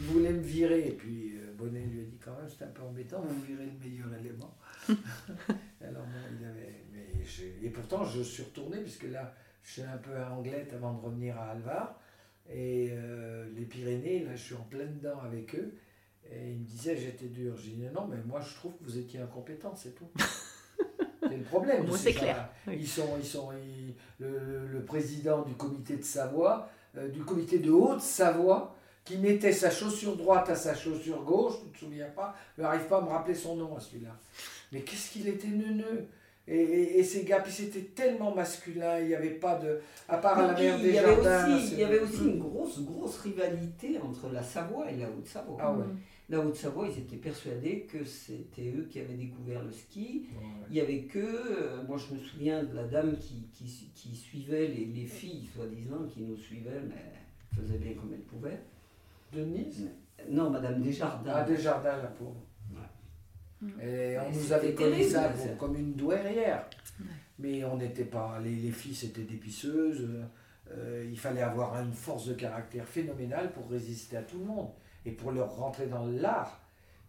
B: Il voulait me virer? Et puis euh, Bonnet lui a dit quand même c'est un peu embêtant, vous virez le meilleur élément. Alors bon, il avait. Mais et pourtant je suis retourné puisque là je suis un peu à Anglette avant de revenir à Alvar. Et euh, les Pyrénées, là, je suis en plein dedans avec eux. Et ils me disaient, j'étais dur. J'ai dit, non, mais moi, je trouve que vous étiez incompétent, c'est tout. c'est le problème. De
A: c'est
B: ces
A: clair, oui.
B: Ils sont, ils sont, ils- le, le président du comité de Savoie, euh, du comité de Haute-Savoie, qui mettait sa chaussure droite à sa chaussure gauche, tu ne te souviens pas, je n'arrive pas à me rappeler son nom à celui-là. Mais qu'est-ce qu'il était neuneux et, et, et ces gars, puis c'était tellement masculin, il n'y avait pas de. À part à la mer
C: il
B: des
C: y avait
B: jardins.
C: aussi, il y avait aussi une grosse, grosse rivalité entre la Savoie et la Haute-Savoie.
B: Ah ouais.
C: La Haute-Savoie, ils étaient persuadés que c'était eux qui avaient découvert le ski.
B: Ouais.
C: Il y avait que, euh, moi je me souviens de la dame qui, qui, qui suivait les, les filles, soi-disant, qui nous suivaient, mais elle faisait bien comme elle pouvait.
B: Denise?
C: Non, Madame Desjardins.
B: Ah, Desjardins, la pauvre. Et on nous avait connu ça comme une douairière. Mais on n'était pas. Les, les filles, c'était des pisseuses. euh, il fallait avoir une force de caractère phénoménale pour résister à tout le monde et pour leur rentrer dans l'art.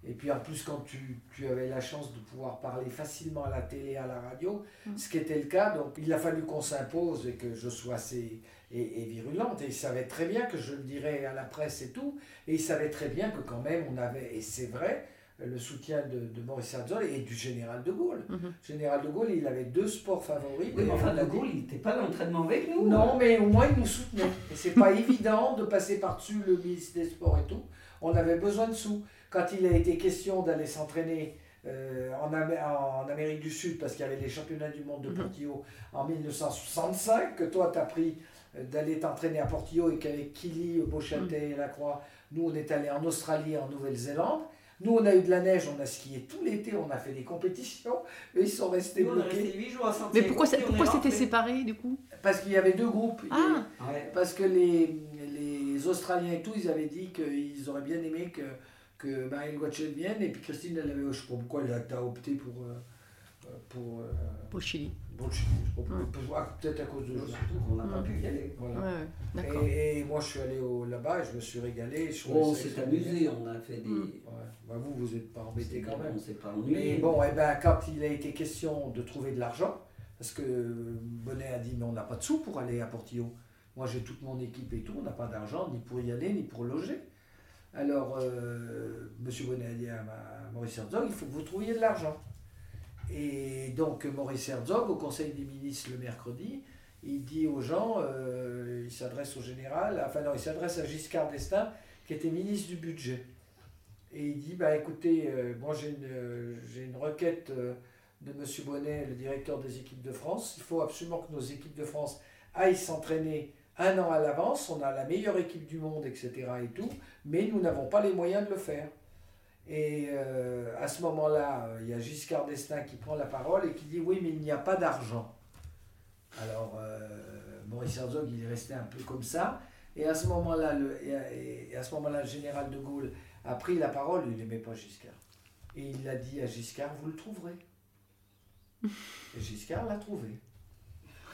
B: Et puis en plus, quand tu, tu avais la chance de pouvoir parler facilement à la télé, à la radio,
A: Mm.
B: ce qui était le cas, donc il a fallu qu'on s'impose et que je sois assez et, et virulente. Et il savait très bien que je le dirais à la presse et tout. Et il savait très bien que quand même on avait, et c'est vrai, le soutien de, de Maurice Herzog et du général de Gaulle.
A: Mhm.
B: Général de Gaulle, il avait deux sports favoris.
C: Oui, mais enfin, De Gaulle, il n'était pas à l'entraînement avec nous.
B: non, mais au moins il nous soutenait. Et c'est pas évident de passer par-dessus le ministre des Sports et tout. On avait besoin de sous. Quand il a été question d'aller s'entraîner euh, en, Amé- en Amérique du Sud, parce qu'il y avait les championnats du monde de
A: Mhm.
B: Portillo en 1965, que toi tu as pris euh, d'aller t'entraîner à Portillo et qu'avec Kili, Beauchâtel et Lacroix, nous on est allé en Australie et en Nouvelle-Zélande. Nous, on a eu de la neige, on a skié tout l'été, on a fait des compétitions. Eux, ils sont restés
C: Nous, on est
B: bloqués.
C: resté 8 jours à Santiago.
A: Mais pourquoi, c'était séparé du coup?
B: Parce qu'il y avait deux groupes.
A: Ah
C: Ouais.
B: Parce que les, les Australiens et tout, ils avaient dit qu'ils auraient bien aimé que, que Marielle Guachet vienne, et puis Christine, elle avait, je sais pas pourquoi, elle a opté pour. euh, pour euh, pour Chili, je sais pas pourquoi, ah, peut-être à cause de
C: Surtout
B: ça.
C: qu'on n'a pas pu y aller.
B: Voilà.
A: ouais.
B: Et, et moi, je suis allé là-bas et je me suis régalé. je
C: On s'est amusé, on a fait des.
A: Mm.
B: Ouais. Bah, vous, vous n'êtes pas embêté quand même.
C: On s'est pas
B: Mais
C: ennuyé.
B: bon, eh ben, quand il a été question de trouver de l'argent, parce que Bonnet a dit, mais on n'a pas de sous pour aller à Portillo. Moi, j'ai toute mon équipe et tout, on n'a pas d'argent ni pour y aller, ni pour loger. Alors, euh, M. Bonnet a dit à, ma- à Maurice Herzog, il faut que vous trouviez de l'argent. Et donc, Maurice Herzog, au Conseil des ministres le mercredi, il dit aux gens, euh, il s'adresse au général, enfin non, il s'adresse à Giscard d'Estaing, qui était ministre du budget. Et il dit, bah écoutez, euh, moi j'ai une, requête euh, de M. Bonnet, le directeur des équipes de France. Il faut absolument que nos équipes de France aillent s'entraîner un an à l'avance. On a la meilleure équipe du monde, etc. et tout, mais nous n'avons pas les moyens de le faire. Et euh, à ce moment-là, euh, il y a Giscard d'Estaing qui prend la parole et qui dit, oui, mais il n'y a pas d'argent. Alors, euh, Maurice Herzog, il est resté un peu comme ça. Et à ce moment-là, le, et à, ce moment-là, le général de Gaulle a pris la parole, il n'aimait pas Giscard. Et il a dit à Giscard, vous le trouverez. Et Giscard l'a trouvé.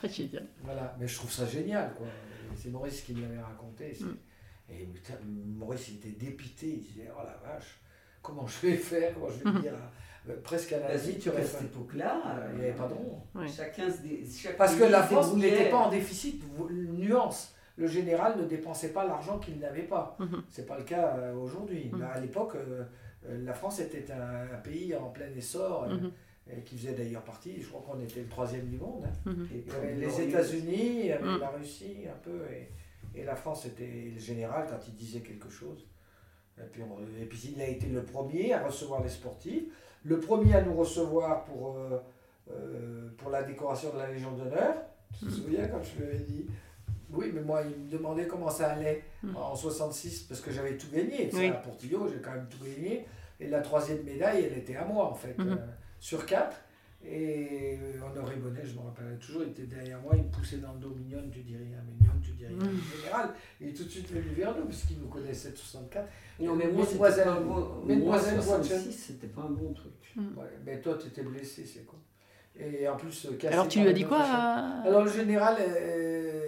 A: Génial.
B: Voilà, mais je trouve ça génial, quoi. C'est Maurice qui me l'avait raconté. c'est-
A: Mm.
B: Et putain, Maurice était dépité, il disait, oh la vache, comment je vais faire, comment je vais
A: Mhm.
B: dire, euh, presque à la vie, tu fait.
C: cette époque-là,
B: Il n'y avait pas de rond.
A: Ouais.
C: chacun se dé- chaque
B: Parce que la France n'était pas en déficit, nuance. Le général ne dépensait pas l'argent qu'il n'avait pas.
A: Mhm.
B: C'est pas le cas euh, aujourd'hui.
A: Mhm.
B: Mais À l'époque, euh, euh, la France était un, pays en plein essor, euh,
A: Mhm.
B: et qui faisait d'ailleurs partie, je crois qu'on était le troisième du monde. hein.
C: Et
B: les. États-Unis,
A: Mm.
B: la Russie un peu, et, et la France était le général quand il disait quelque chose. Et puis, on- et puis il a été le premier à recevoir les sportifs, le premier à nous recevoir pour, euh, euh, pour la décoration de la Légion d'honneur. Tu te
A: Mm.
B: souviens quand je lui avais dit Oui, mais moi, il me demandait comment ça allait
A: Mm.
B: en 66, parce que j'avais tout gagné.
A: Oui.
B: À Portillo, j'ai quand même tout gagné. Et la troisième médaille, elle était à moi, en fait,
A: Mhm.
B: euh, sur quatre. Et euh, Honoré Bonnet, je me rappelle toujours, il était derrière moi, il me poussait dans le dos, mignonne, tu dis rien, mignonne, tu dis rien.
A: Mm.
B: Le général, il est tout de suite venu vers nous, parce qu'il nous connaissait de 64.
C: Non, mais moi, c'était pas un bon.
B: Mesdemoiselles
C: moi,
B: Watson.
C: 66, c'était pas un bon truc.
B: Ouais, mais toi, tu étais blessé, c'est quoi? Et en plus, euh, cassé
A: Alors tu lui as dit quoi à-
B: Alors le général, euh,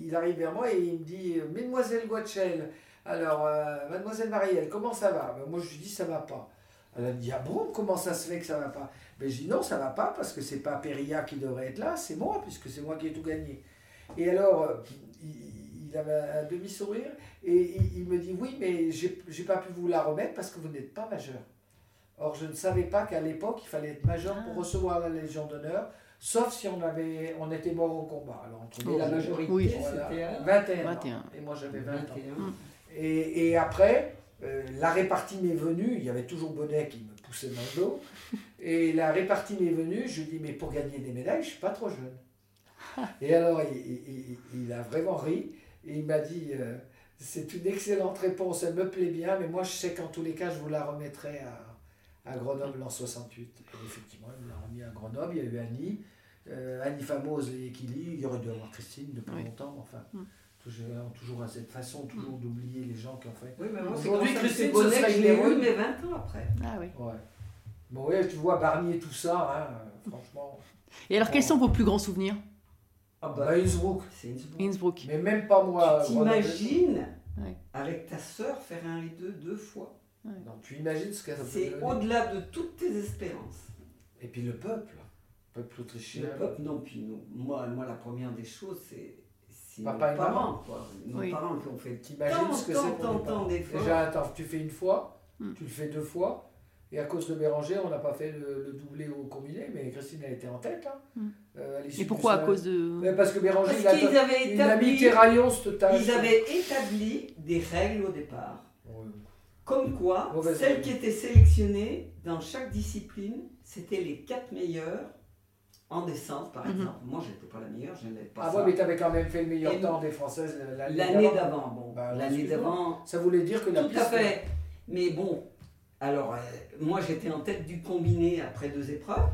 B: il arrive vers moi et il me dit euh, Mesdemoiselle Guachel, alors euh, Mademoiselle Marielle, comment ça va? Ben, Moi je lui dis ça va pas. Elle me dit Ah bon, comment ça se fait que ça va pas? Ben, Je dis non, ça va pas parce que c'est pas Péria qui devrait être là, c'est moi, puisque c'est moi qui ai tout gagné. Et alors, euh, il, il avait un demi-sourire et il, il me dit Oui, mais j'ai pas pu vous la remettre parce que vous n'êtes pas majeur. Or, je ne savais pas qu'à l'époque, il fallait être majeur pour
A: Ah.
B: recevoir la Légion d'honneur, sauf si on, avait, on était mort au combat. Alors, entre
C: Et la
B: nous,
C: majorité,
A: Oui.
B: voilà,
C: c'était à
B: 21,
A: 21.
B: ans. Et moi, j'avais 20 ans.
C: 21.
B: Et, et après, euh, la répartie m'est venue. Il y avait toujours Bonnet qui me poussait dans le dos. Et la répartie m'est venue. Je lui dis, mais pour gagner des médailles, je suis pas trop jeune. Et alors, il, il- il- il a vraiment ri. Et il m'a dit, euh, c'est une excellente réponse, elle me plaît bien, mais moi, je sais qu'en tous les cas, je vous la remettrai à, à Grenoble en 68. Et effectivement, il me l'a remis à Grenoble. Il y a eu Annie, euh, Annie Famose et Kili. Il y aurait dû avoir Christine depuis
A: Oui.
B: longtemps. Enfin,
A: Mm.
B: Toujours, toujours à cette façon, toujours d'oublier les gens qui ont fait.
C: Oui, mais moi, c'est
B: Aujourd'hui, Christine,
C: c'est Bonnet
B: ce serait
C: que je
B: une
C: l'ai
B: héroïne.
C: eu, mais 20 ans après.
A: Ah oui.
B: Ouais. Bon, ouais, tu vois Barnier, tout ça, hein, franchement.
A: Et alors quels sont vos plus grands souvenirs?
C: Ah
B: Bah, Innsbruck.
C: C'est seconde.
A: Innsbruck.
B: Mais même pas moi.
C: Tu t'imagines
A: Ouais.
C: avec ta sœur faire un et deux deux fois?
B: Non, tu imagines ce que ça peut
C: C'est au-delà de toutes tes espérances.
B: Et puis le peuple, le peuple autrichien.
C: Le peuple, non, puis nous, moi, moi, la première des choses, c'est
B: Papa
C: nos
B: et
C: parents,
B: maman.
C: quoi. Nos
A: Oui.
C: parents qui ont fait
B: T'imagines ce que c'est pour
C: tant,
B: les
C: tant
B: parents. Déjà, attends, tu fais une fois,
A: Mm.
B: tu le fais deux fois, et à cause de Béranger, on n'a pas fait le, le doublé au combiné, mais Christine a été en tête. Hein,
A: Mm.
B: euh, à l'issue
A: Et pourquoi à cause de...
B: Mais Parce que Béranger, il
C: Parce
B: a, il mis
C: établi,
B: Terraillon cette tâche.
C: ils avaient établi des règles au départ.
B: Ouais.
C: Comme quoi,
B: Mauvaise
C: celles
B: règle.
C: qui étaient sélectionnées dans chaque discipline, c'était les quatre meilleures en descente, par
A: Mhm.
C: exemple. Moi, j'étais pas la meilleure, je n'avais pas
B: Ah
C: ça.
B: ouais, mais tu avais quand même fait le meilleur
C: Et
B: temps des Françaises l'année d'avant.
C: bon,
B: Bah,
C: l'année d'avant,
B: Ça voulait dire que la
C: tout
B: piste.
C: à fait. Mais bon, alors, euh, moi, j'étais en tête du combiné après deux épreuves.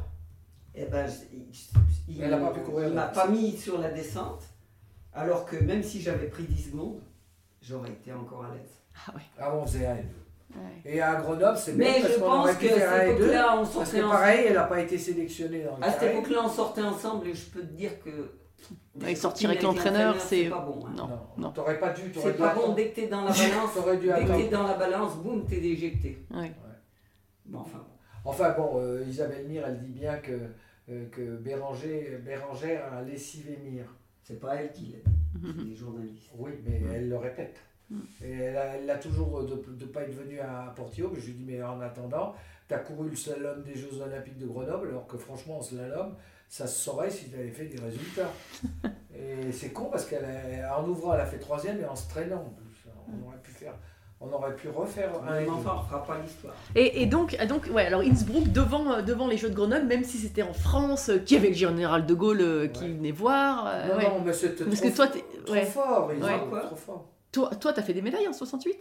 C: Et ben, je- il- il
B: Elle a pas pu courir
C: il
B: la
C: m'a pas mis sur la descente, alors que même si j'avais pris 10 secondes, j'aurais été encore à l'aise.
A: Ah ouais.
B: Ah bon, on et deux.
A: ouais.
B: Et à Grenoble, c'est bien
C: Mais
B: parce
C: je
B: qu'on
C: pense
B: aurait
C: que
B: pu faire un et deux.
C: époque-là, on
B: Parce
C: sortait
B: que
C: ensemble.
B: pareil, elle n'a pas été sélectionnée dans le
C: À cette époque-là, on sortait ensemble et je peux te dire que.
A: Ouais, sortir avec l'entraîneur, c'est-
C: pas bon. hein.
A: Non,
B: Non,
A: non.
B: T'aurais pas dû.
C: C'est pas bon dès que t'es dans la balance. Dès que
B: attendre.
C: t'es dans la balance, boum, t'es déjecté.
A: Ouais.
C: Bon, enfin.
B: Enfin bon, euh, Isabelle Mire, elle dit bien que, euh, que Béranger, Bérangère a lessivé Mire.
C: C'est pas elle qui l'a dit, c'est les journalistes.
B: Oui, mais elle le répète.
A: Mm.
B: Et elle a, elle a toujours de ne pas être venue à Portillo, mais je lui dis, mais en attendant, tu as couru le slalom des Jeux Olympiques de Grenoble, alors que franchement, en slalom, ça se saurait si tu avais fait des résultats. et c'est con parce qu'en ouvrant, elle a fait troisième et en se traînant en plus. On aurait pu faire, on aurait pu refaire un et
C: enfin, on fera pas l'histoire.
A: Et, et donc, ah, donc, ouais, alors Innsbruck devant, euh, devant les Jeux de Grenoble, même si c'était en France, euh, qui avait le général de Gaulle euh, qui
B: Ouais.
A: venait voir. euh,
B: Non,
A: ouais.
B: non, mais c'était
A: Parce
B: trop,
A: que toi, t'es-
B: trop
A: ouais.
B: fort, trop forts.
A: Toi, toi, t'as fait des médailles en 68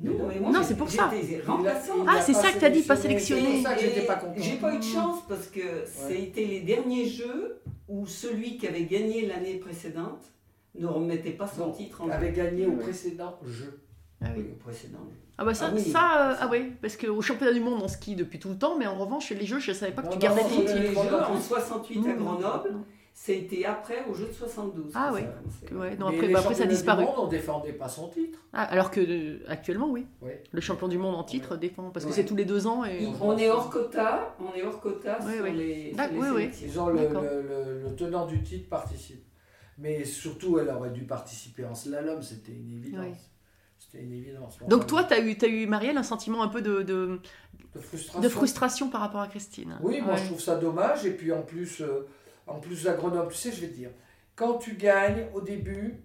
C: Non, mais moi,
A: Non,
C: j'ai-
A: c'est pour ça.
C: remplaçant.
A: Ah, c'est ça que t'as dit, pas
B: C'est
A: sélectionné.
B: pour ça que j'étais
C: Et
B: pas.
C: J'ai pas eu de chance parce que c'était les derniers jeux où celui qui avait gagné l'année précédente ne remettait pas son
B: Non,
C: titre en
B: avait gagné au
A: Oui.
B: précédent jeu.
A: Ah oui.
C: Oui, au précédent.
A: Ah bah ça,
C: Ah oui.
A: ça euh, ah ouais, parce qu'au championnat du monde on skie depuis tout le temps, mais en revanche les jeux je savais pas que
B: Non,
A: tu gardais
B: non,
A: titre.
C: les Jeux en
B: non.
C: 68 à
A: Non,
C: Grenoble. C'était après aux Jeux de 72.
A: Ah oui.
C: ça.
A: Ouais, non, après, bah, après ça a disparu.
B: Du monde, on défendait pas son titre.
A: Ah, alors que euh, actuellement oui,
B: Oui.
A: le champion du monde en titre défend parce que c'est tous les deux ans et
C: Il- On est hors quota, on est hors quota sur les, sur
A: D'ac-
C: les
A: oui, oui.
C: sélections.
B: Ils ont le, le- le- le tenant du titre participe. Mais surtout, elle aurait dû participer en slalom, c'était une évidence. C'était une évidence.
A: donc toi t'as eu, t'as eu Marielle un sentiment un peu de, de,
B: de frustration.
A: de frustration par rapport à Christine.
B: Oui, moi
A: Ouais.
B: je trouve ça dommage. Et puis en plus, euh, en plus à Grenoble, tu sais, je vais te dire, quand tu gagnes au début,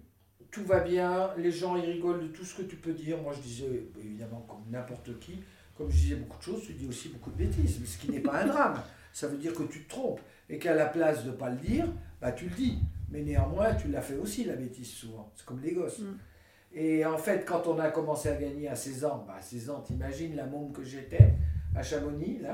B: tout va bien, les gens ils rigolent de tout ce que tu peux dire. Moi je disais, bah, évidemment, comme n'importe qui, comme je disais beaucoup de choses, tu dis aussi beaucoup de bêtises, mais ce qui n'est pas un drame. Ça veut dire que tu te trompes. Et qu'à la place de ne pas le dire, bah, tu le dis. Mais néanmoins, tu l'as fait aussi, la bêtise, souvent. C'est comme les gosses.
A: Mm.
B: Et en fait, quand on a commencé à gagner à 16 ans, bah, à 16 ans, t'imagines la môme que j'étais à Chamonix, là.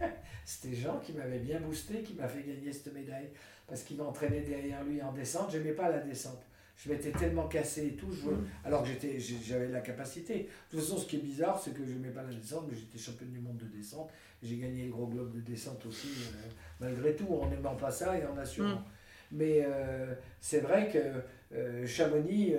B: C'était Jean qui m'avait bien boosté, qui m'a fait gagner cette médaille. Parce qu'il m'entraînait derrière lui en descente. J'aimais pas la descente. Je m'étais tellement cassé et tout, je jouais- alors que j'étais, j'avais la capacité. De toute façon, ce qui est bizarre, c'est que je n'aimais pas la descente, mais j'étais championne du monde de descente. J'ai gagné le gros globe de descente aussi, euh, malgré tout, en n'aimant pas ça et en assurant.
A: Mm.
B: Mais euh, c'est vrai que euh, Chamonix,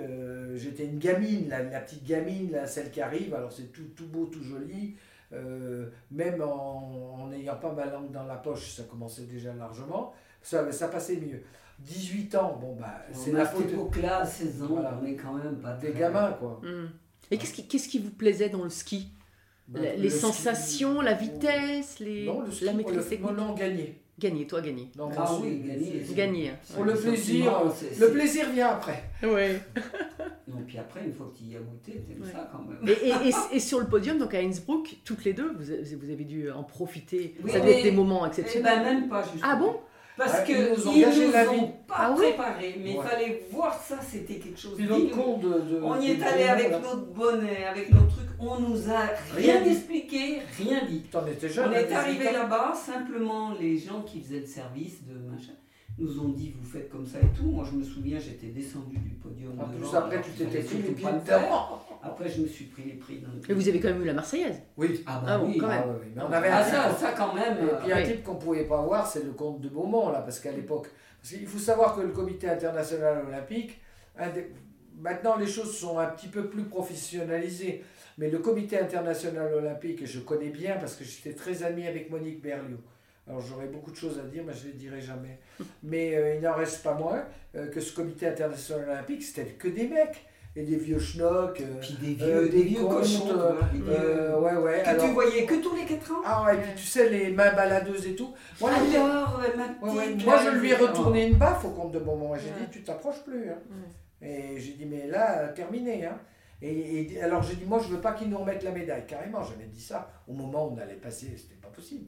B: j'étais une gamine, la, la petite gamine, là, celle qui arrive, alors c'est tout, tout beau, tout joli. Euh, même en n'ayant pas ma langue dans la poche, ça commençait déjà largement. Ça, ça passait mieux. 18 ans, bon bah, c'est
C: On
B: la faute
C: cette époque-là, 16 ans,
B: Voilà.
C: on est quand même pas
B: des gamins, quoi.
A: Hmm. Et qu'est-ce qui, qu'est-ce qui vous plaisait dans le ski
B: Bah, le
A: Les
B: ski-
A: sensations, la vitesse, les...
B: Non, le ski,
A: la maîtrise
B: le,
A: technique
B: non, gagner.
A: Gagner, toi gagner.
C: Ah oui, gagner.
A: Gagner.
B: Pour le plaisir, euh, le plaisir vient après.
A: Ouais.
C: Non, puis après, une fois que tu y as goûté, t'aimes
A: Ouais.
C: ça quand même.
A: Et, et- et- et sur le podium, donc à Innsbruck, toutes les deux, vous avez, vous avez dû en profiter.
C: Oui,
A: ça doit être des moments
C: Eh
A: exceptionnels.
C: ben même pas, justement.
A: Ah bon?
C: Parce
B: Ouais,
C: que
B: ils nous ont
C: ils nous
B: la vie.
C: ont pas
A: Ah oui
C: préparé, mais il
B: Ouais.
C: fallait voir ça, c'était quelque chose de On y est allé avec notre bonnet, avec nos trucs, on nous a
B: Rien
C: rien
B: dit.
C: expliqué, rien dit.
B: Jeune.
C: On
B: à
C: est
B: 18
C: arrivé là-bas, simplement les gens qui faisaient le service de machin nous ont dit vous faites comme ça et tout. Moi je me souviens, j'étais descendu du podium.
B: En
C: devant,
B: plus, après, tu t'étais pris les
C: faire. Après je me suis pris les prix dans le
A: Et vous avez quand même eu la Marseillaise.
B: Oui.
C: Ah
A: Ah
C: bah
A: bon,
C: oui.
A: quand même.
B: Ah, oui. Mais on avait
C: Ah,
B: un
C: ça, ça quand même.
B: Et puis un
A: Oui.
B: titre qu'on ne pouvait pas voir, c'est le comte de Beaumont, là, parce qu'à l'époque. Parce qu'il faut savoir que le comité international olympique, maintenant les choses sont un petit peu plus professionnalisées, mais le comité international olympique, et je connais bien parce que j'étais très ami avec Monique Berlioz. Alors j'aurais beaucoup de choses à dire, mais je ne les dirai jamais. Mais euh, il n'en reste pas moins euh, que ce comité international olympique, c'était que des mecs. Et des vieux schnocks. euh,
C: Puis des
B: Euh,
C: vieux,
B: des
C: des vieux cochons.
B: euh, euh, ouais, ouais.
C: que
B: alors-
C: tu voyais que tous les 4 ans.
B: Ah, et puis tu sais, les mains baladeuses et tout. Moi, je-
C: Alors, ma
B: Ouais, ouais,
C: petite,
B: Moi, je lui ai
C: oh.
B: retourné une baffe au compte de. Et j'ai
A: Ouais.
B: dit, tu t'approches plus. hein. Et j'ai dit, mais là, terminé. Hein. Et, et alors, j'ai dit, moi, je veux pas qu'ils nous remettent la médaille. Carrément, j'avais dit ça. Au moment où on allait passer, c'était pas possible.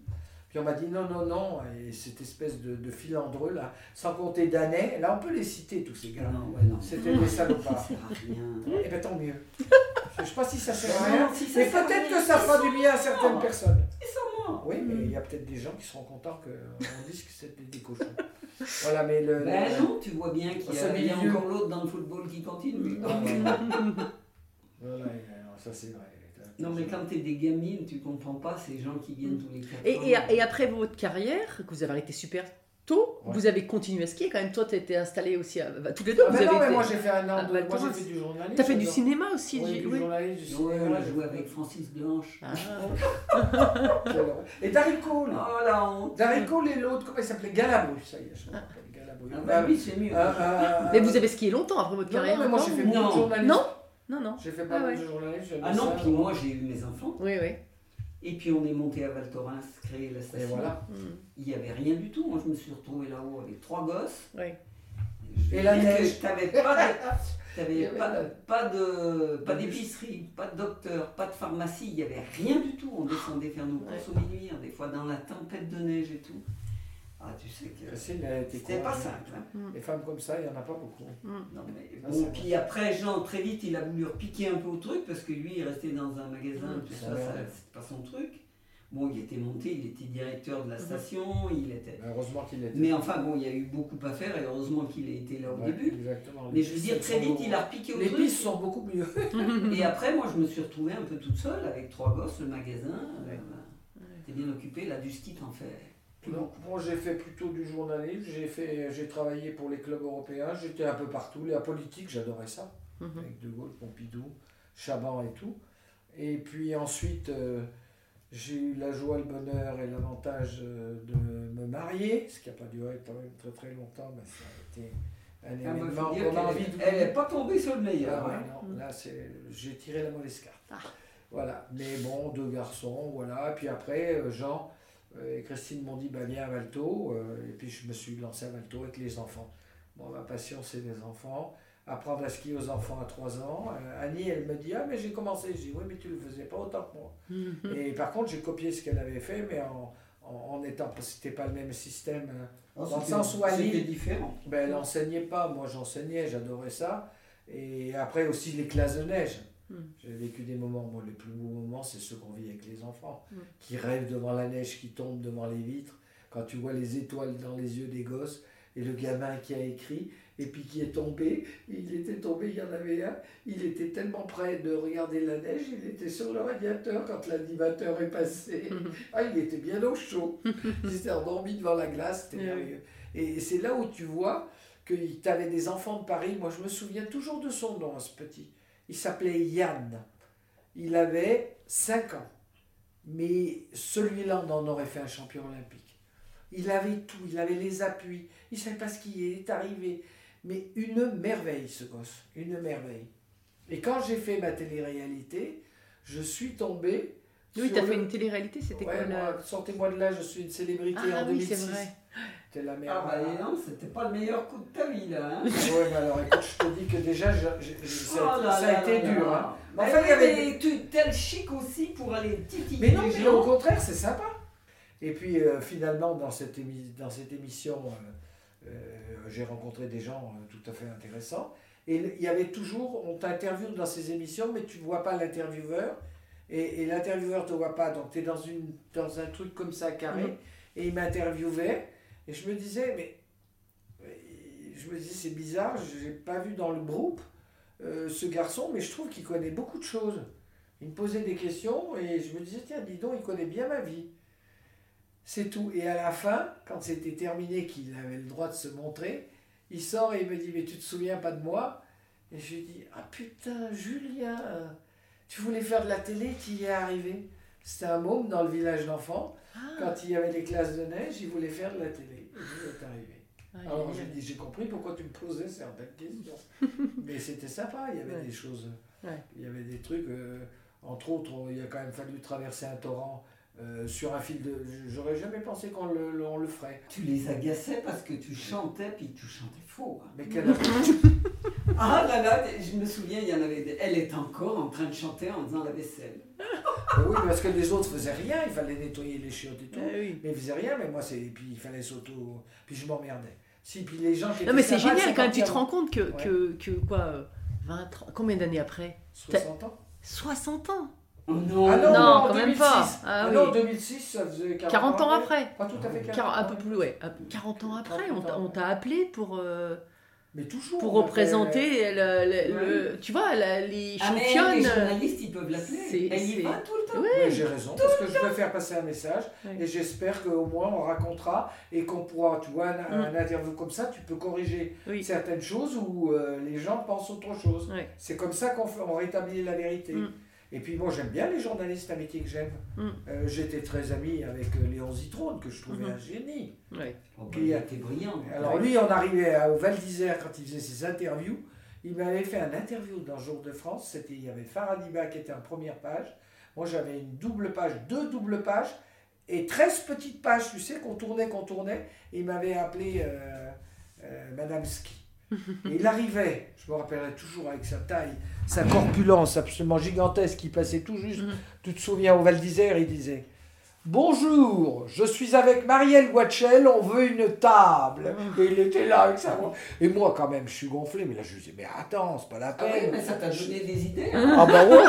B: Puis on m'a dit, non, non, non. Et cette espèce de, de filandreux, là, sans compter Danet. Là, on peut les citer, tous ces gars.
C: Non, ouais, non.
B: C'était des
C: Ça
B: salopards.
C: sert à rien.
B: Eh ben, tant mieux. Je sais pas si ça sert à rien.
C: si
B: Mais peut-être que ça fera du bien à certaines personnes.
C: Sûrement.
B: Oui, mais il y a peut-être des gens qui seront contents qu'on dise que c'était des cochons. Voilà, mais le.
C: Ben
B: le-
C: non, tu vois bien qu'il y y a encore l'autre dans le football qui continue.
B: Ah. Voilà, non, ça c'est vrai.
C: Non, mais quand t'es des gamines, tu comprends pas ces gens qui viennent tous les 4
A: Et,
C: ans.
A: et, et après votre carrière, que vous avez arrêté super tôt,
B: Ouais.
A: vous avez continué à skier quand même. Toi, tu étais installé aussi à. bah, toutes les deux,
B: Ah,
A: vous
B: mais
A: avez
B: non, mais
A: été-
B: moi j'ai fait un an
A: à
B: de. Moi j'ai fait du journalisme.
A: T'as fait du cinéma aussi,
B: Oui,
A: j'ai-
B: du
A: oui.
B: journalisme, du
C: Ouais,
B: cinéma.
C: je jouais avec Francis Blanche.
A: Ah.
B: Et Darry Cole.
C: Oh la honte.
B: Darry Cole et l'autre, comment il s'appelait? Galabru, ça y est, je me rappelle. Galabru.
C: Ah bah oui, c'est mieux.
B: Euh, euh,
A: Mais vous avez skié longtemps après votre
B: Non,
A: carrière
B: non, mais moi j'ai fait
A: ou-
B: beaucoup de journalisme.
A: Non Non, non.
B: J'ai fait pas
A: Ah
B: mal
A: ouais.
B: de
C: Ah non,
B: ça.
C: puis moi j'ai eu mes enfants.
A: Oui, oui.
C: Et puis on est monté à Val Thorens, créer la
B: Et
C: station.
B: voilà.
C: Il n'y avait rien du tout. Moi je me suis retrouvé là-haut avec trois gosses.
A: Oui.
C: Je
B: Et la neige.
C: T'avais pas de. T'avais pas, pas de pas d'épicerie, pas de docteur, pas de pharmacie, il n'y avait rien du tout. On descendait faire nos courses au minuit, des fois dans la tempête de neige et tout. Ah, tu sais que
B: était
C: c'était pas simple. hein.
B: Les femmes comme ça, il n'y en a pas beaucoup.
C: Non, mais
B: Ah,
C: bon, puis après, Jean, très vite, il a voulu repiquer un peu au truc parce que lui, il restait dans un magasin,
A: Mm.
C: tout
B: Ça
C: ça, c'est pas son truc. Bon, il était monté, il était directeur de la
A: Mhm.
C: station, il était.
B: Heureusement qu'il était.
C: Mais enfin, bon, il y a eu beaucoup à faire et heureusement qu'il a été là au
B: Ouais,
C: début.
B: Exactement.
C: Mais je veux dire,
B: Les
C: très vite, il a repiqué au
B: Les
C: truc.
B: pistes sont beaucoup mieux.
C: Et après, moi, je me suis retrouvée un peu toute seule avec trois gosses, le magasin. euh,
A: Ouais.
C: T'es bien occupé, là, du ski, t'en fais
B: Non, moi j'ai fait plutôt du journalisme, j'ai fait, j'ai travaillé pour les clubs européens, j'étais un peu partout, la politique j'adorais ça,
A: Mhm.
B: avec De Gaulle, Pompidou, Chaban et tout. Et puis ensuite euh, j'ai eu la joie, le bonheur et l'avantage euh, de me marier, ce qui n'a pas duré quand même très très longtemps, mais ça a été un
C: Ah,
B: événement qu'on a
C: qu'elle
B: envie
C: est-
B: de
C: Elle n'est pas tombée sur le meilleur.
B: Ah ouais,
C: hein.
B: non, là, c'est, j'ai tiré la mauvaise carte.
A: Ah.
B: Voilà, mais bon, deux garçons, voilà. Puis après, euh, Jean et Christine m'ont dit, bah, viens à Valto. euh, et puis je me suis lancé à Valto avec les enfants. Bon, ma passion, c'est les enfants. Apprendre à skier aux enfants à 3 ans. Euh, Annie, elle me dit, ah, mais j'ai commencé. Je dis, oui, mais tu le faisais pas autant que moi.
A: Mhm.
B: Et par contre, j'ai copié ce qu'elle avait fait, mais en, en, en étant, parce que c'était pas le même système. euh,
C: Oh,
B: Dans le sens où
C: C'était différent.
B: ben, elle n'enseignait pas, moi j'enseignais, j'adorais ça. Et après aussi les classes de neige.
A: Mm.
B: J'ai vécu des moments, moi les plus beaux moments, c'est ceux qu'on vit avec les enfants,
A: Mm.
B: qui rêvent devant la neige qui tombe devant les vitres, quand tu vois les étoiles dans les yeux des gosses, et le gamin qui a écrit, et puis qui est tombé, il était tombé, il y en avait un, il était tellement près de regarder la neige, il était sur le radiateur quand l'animateur est passé. Ah, il était bien au chaud. Il s'était endormi devant la glace, c'était
A: oui.
B: merveilleux. Et c'est là où tu vois que tu avais des enfants de Paris. Moi, je me souviens toujours de son nom, ce petit. Il s'appelait Yann. Il avait 5 ans. Mais celui-là, on en aurait fait un champion olympique. Il avait tout, il avait les appuis, il savait pas skier, il est arrivé. Mais une merveille, ce gosse, une merveille. Et quand j'ai fait ma télé-réalité, je suis tombé.
A: Oui, t'as fait une télé-réalité, c'était
B: Ouais,
A: quoi
B: Sortez-moi de là, je suis une célébrité
A: Ah
B: en
A: oui,
B: 2006.
A: c'est vrai.
B: C'était la mère.
C: Ah bah donc, c'était pas le meilleur coup de ta vie là. Hein.
B: Ouais, mais alors écoute, je te dis que déjà, je- je- je- ça, a-
C: Oh là
B: ça a
C: là
B: été
C: là
B: dur. Hein. Mais enfin, il y avait
C: mais tu tel chic aussi pour aller titiller
B: Mais non, mais au contraire, c'est sympa. Et puis euh, finalement, dans cette, émi- dans cette émission, euh, euh, j'ai rencontré des gens tout à fait intéressants. Et il y avait toujours, on t'interviewe dans ces émissions, mais tu ne vois pas l'intervieweur. Et, et l'intervieweur ne te voit pas. Donc tu es dans, une, dans un truc comme ça, carré.
A: Mhm.
B: Et il m'interviewait. Et je me disais, mais. Je me disais, c'est bizarre, je n'ai pas vu dans le groupe euh, ce garçon, mais je trouve qu'il connaît beaucoup de choses. Il me posait des questions et je me disais, tiens, dis donc, il connaît bien ma vie. C'est tout. Et à la fin, quand c'était terminé, qu'il avait le droit de se montrer, il sort et il me dit, mais tu te souviens pas de moi? Et je lui dis, ah putain, Julien, tu voulais faire de la télé, tu y es arrivé? C'était un môme dans le village d'enfants.
A: Ah,
B: Quand il y avait les classes de neige, il voulait faire de la télé. Il est arrivé.
A: ah,
B: Alors j'ai dit, j'ai compris pourquoi tu me posais certaines questions. Mais c'était sympa, il y avait
A: Ouais.
B: des choses,
A: Ouais.
B: il y avait des trucs, euh, entre autres, il a quand même fallu traverser un torrent euh, sur un fil de... J'aurais jamais pensé qu'on le, le- on le ferait.
C: Tu les agaçais parce que tu chantais puis tu chantais faux. hein.
B: Mais quel...
C: Ah là là, je me souviens, il y en avait des... Elle est encore en train de chanter en faisant la vaisselle.
B: Mais oui, parce que les autres faisaient rien, il fallait nettoyer les chiottes et tout.
A: Ah oui.
B: Mais ils faisaient rien, mais moi, c'est... Puis il fallait s'auto... Puis je m'emmerdais. Si, puis les gens qui
A: Non mais c'est génial quand même, tu te rends compte que,
B: Ouais.
A: que, que quoi, euh, 20, 30, combien d'années après
B: avant 60 ans
A: 60 ans
C: Oh non,
B: Ah
A: non,
B: en
A: quand même
B: 2006.
A: pas. Ah oui.
B: non, 2006, ça faisait 40,
A: 40 ans après
B: Pas tout à fait 40
A: Quar- un
B: ans
A: peu
B: après.
A: plus, ouais. un- 40 ans après,
B: 40
A: on t'a appelé pour, euh,
B: Mais toujours.
A: pour
B: on
A: représenter le, le- le- tu vois, la- les
C: Ah mais les
A: championnes.
C: journalistes, ils peuvent l'appeler.
A: C'est-
C: Elle y va tout le temps.
B: Avait- J'ai raison, parce que je veux faire passer un message
A: Ouais.
B: et j'espère qu'au moins on racontera et qu'on pourra, tu vois, un,
A: Mm.
B: un interview comme ça, tu peux corriger
A: Oui.
B: certaines choses où euh, les gens pensent autre chose.
A: Ouais.
B: C'est comme ça qu'on fait- on rétablit la vérité.
A: Mm.
B: Et puis moi j'aime bien les journalistes, un métier que j'aime.
A: Mm.
B: Euh, J'étais très ami avec euh, Léon Zitrone, que je trouvais
A: Mhm.
B: un génie.
A: Ouais.
C: Oh,
B: Puis,
C: il était brillant.
B: Alors lui, on arrivait à- au Val d'Isère quand il faisait ses interviews. Il m'avait fait un interview dans Jour de France. C'était il y avait Faradiba qui était en première page. Moi, j'avais une double page, deux doubles pages et 13 petites pages, tu sais, qu'on tournait, qu'on tournait. Et il m'avait appelé euh, euh, Madame Ski. Et il arrivait, je me rappellerai toujours avec sa taille, sa corpulence absolument gigantesque, il passait tout juste.
A: Mhm.
B: Tu te souviens au Val d'Isère, il disait Bonjour, je suis avec Marielle Watchel, on veut une table. Et il était là avec sa voix. Et moi, quand même, je suis gonflé, mais là, je disais Mais attends, c'est pas la
C: Ah
B: peine.
C: oui, mais ça t'a donné des idées. hein.
B: Ah bah ouais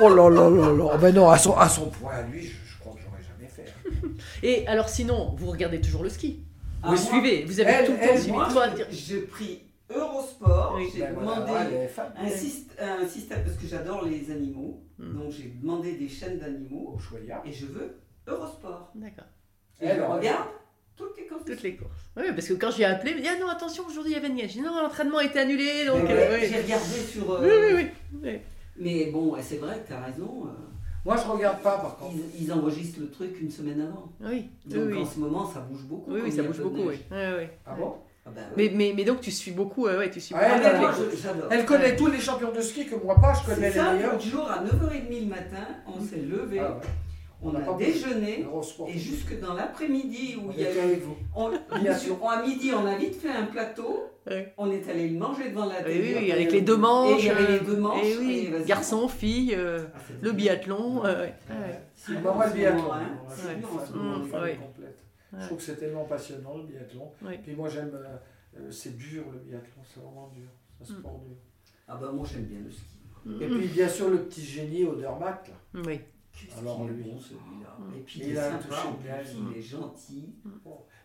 B: Oh là là là là Oh ben non, à son, à son point, lui, je, je crois que j'aurais
A: Et alors sinon, vous regardez toujours le ski
C: Ah,
A: Vous
C: moi-
A: suivez Vous avez
B: Elle-
A: tout le temps suivi
C: j'ai pris Eurosport,
A: Oui.
C: j'ai
B: Ben
C: demandé
B: fan.
C: un, syst- un système, parce que j'adore les animaux,
A: Hmm.
C: donc j'ai demandé des chaînes d'animaux et je veux Eurosport.
A: D'accord.
C: Et
B: Elle,
C: je
B: on-
C: regarde toutes les courses.
A: Toutes les courses. Oui, parce que quand j'ai appelé, il me dit Ah non, attention, aujourd'hui il y avait une. J'ai dit Non, l'entraînement a été annulé. Donc,
C: Mais
A: euh,
C: ouais. J'ai regardé sur. euh,
A: oui, oui, oui, oui.
C: Mais bon, c'est vrai que tu as raison. euh,
B: Moi, je regarde pas, par contre.
C: ils, ils enregistrent le truc une semaine avant.
A: Oui,
C: Donc
A: oui.
C: en ce moment, ça bouge beaucoup.
A: Oui, oui, ça bouge beaucoup, oui.
B: Ah bon?
C: Ah ben,
A: Mais, mais, mais donc tu suis beaucoup, euh, ouais, tu suis
B: Ouais,
A: beaucoup.
B: elle, connaît tous les champions de ski que moi pas, je connais les
C: ça,
B: meilleurs.
C: l'autre jour, à 9h30 le matin, on s'est levé,
B: Ah ouais.
C: on, a
B: pas
C: déjeuné, et jusque dans l'après-midi où
B: On
C: il y a
B: était
C: eu
B: avec vous.
C: On,
B: Bien sûr.
C: on- à midi, on a vite fait un plateau.
A: Ouais.
C: On est allé le manger devant la télé.
A: oui, oui, avec les deux manches.
C: Et il y avait les
A: euh,
C: deux manches,
A: Et oui,
C: et vas-y.
A: garçon, fille, euh,
C: Ah,
A: le
C: bien.
A: biathlon. euh, ouais.
B: bah, moi, le biathlon,
C: moment, hein.
B: moi,
C: C'est
B: je trouve que c'est tellement passionnant le biathlon.
A: Ouais.
B: Puis moi j'aime, euh, euh, c'est dur le biathlon, c'est vraiment dur. C'est un
A: Mm.
B: sport dur.
C: Ah bah moi j'aime bien le ski.
B: Et
A: Mm.
B: puis bien sûr le petit génie Odermatt. là.
A: Oui.
B: Alors, lui.
C: bon celui-là.
A: Mm.
C: Et puis
B: Il
C: il est
B: a
C: sympa,
B: touché
C: il est gentil.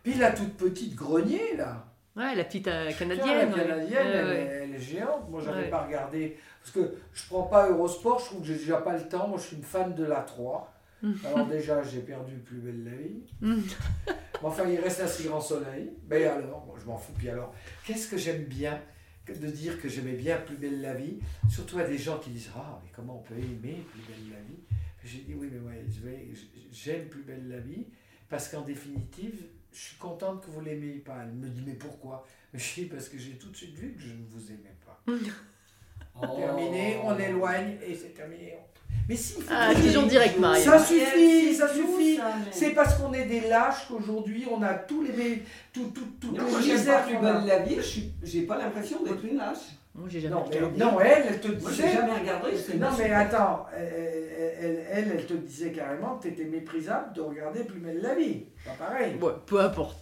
B: Puis la toute petite grenier là.
A: Ouais, la petite euh,
B: Putain,
A: canadienne.
B: la
A: ouais.
B: canadienne,
A: Ouais,
B: elle,
A: ouais.
B: est- elle est géante. Moi j'avais
A: Ouais.
B: pas regardé. Parce que je prends pas Eurosport, je trouve que j'ai déjà pas le temps. Moi je suis une fan de la 3. Alors déjà j'ai perdu plus belle la vie. Enfin, il reste un si grand soleil. Mais alors, je m'en fous. Puis alors, qu'est-ce que j'aime bien de dire que j'aimais bien Plus belle la vie, surtout à des gens qui disent Ah, mais comment on peut aimer Plus belle la vie? J'ai dit Oui, mais ouais, je vais- j'aime Plus belle la vie parce qu'en définitive, je suis contente que vous l'aimiez pas. Elle me dit Mais pourquoi? Mais je dis Parce que j'ai tout de suite vu que je ne vous aimais pas.
C: Oh.
B: Terminé, on éloigne et c'est terminé. Mais si,
A: Ah, direct, Marie.
B: Ça suffit, ça
C: tout,
B: suffit. C'est parce qu'on est des lâches qu'aujourd'hui on a tous les tout, tout, toutes
C: Non,
B: les
C: moi pas
B: misères
C: plus
B: qu'on a.
C: belle la vie, j'ai pas l'impression d'être une lâche.
A: Moi, j'ai jamais
B: Non, mais,
A: regardé.
B: non, elle, elle te
C: Moi
B: disait.
C: jamais regardé.
B: Non, mais attends, elle, elle, elle, elle te disait carrément que tu étais méprisable de regarder Plus belle la vie. Pas pareil.
A: Ouais, peu importe.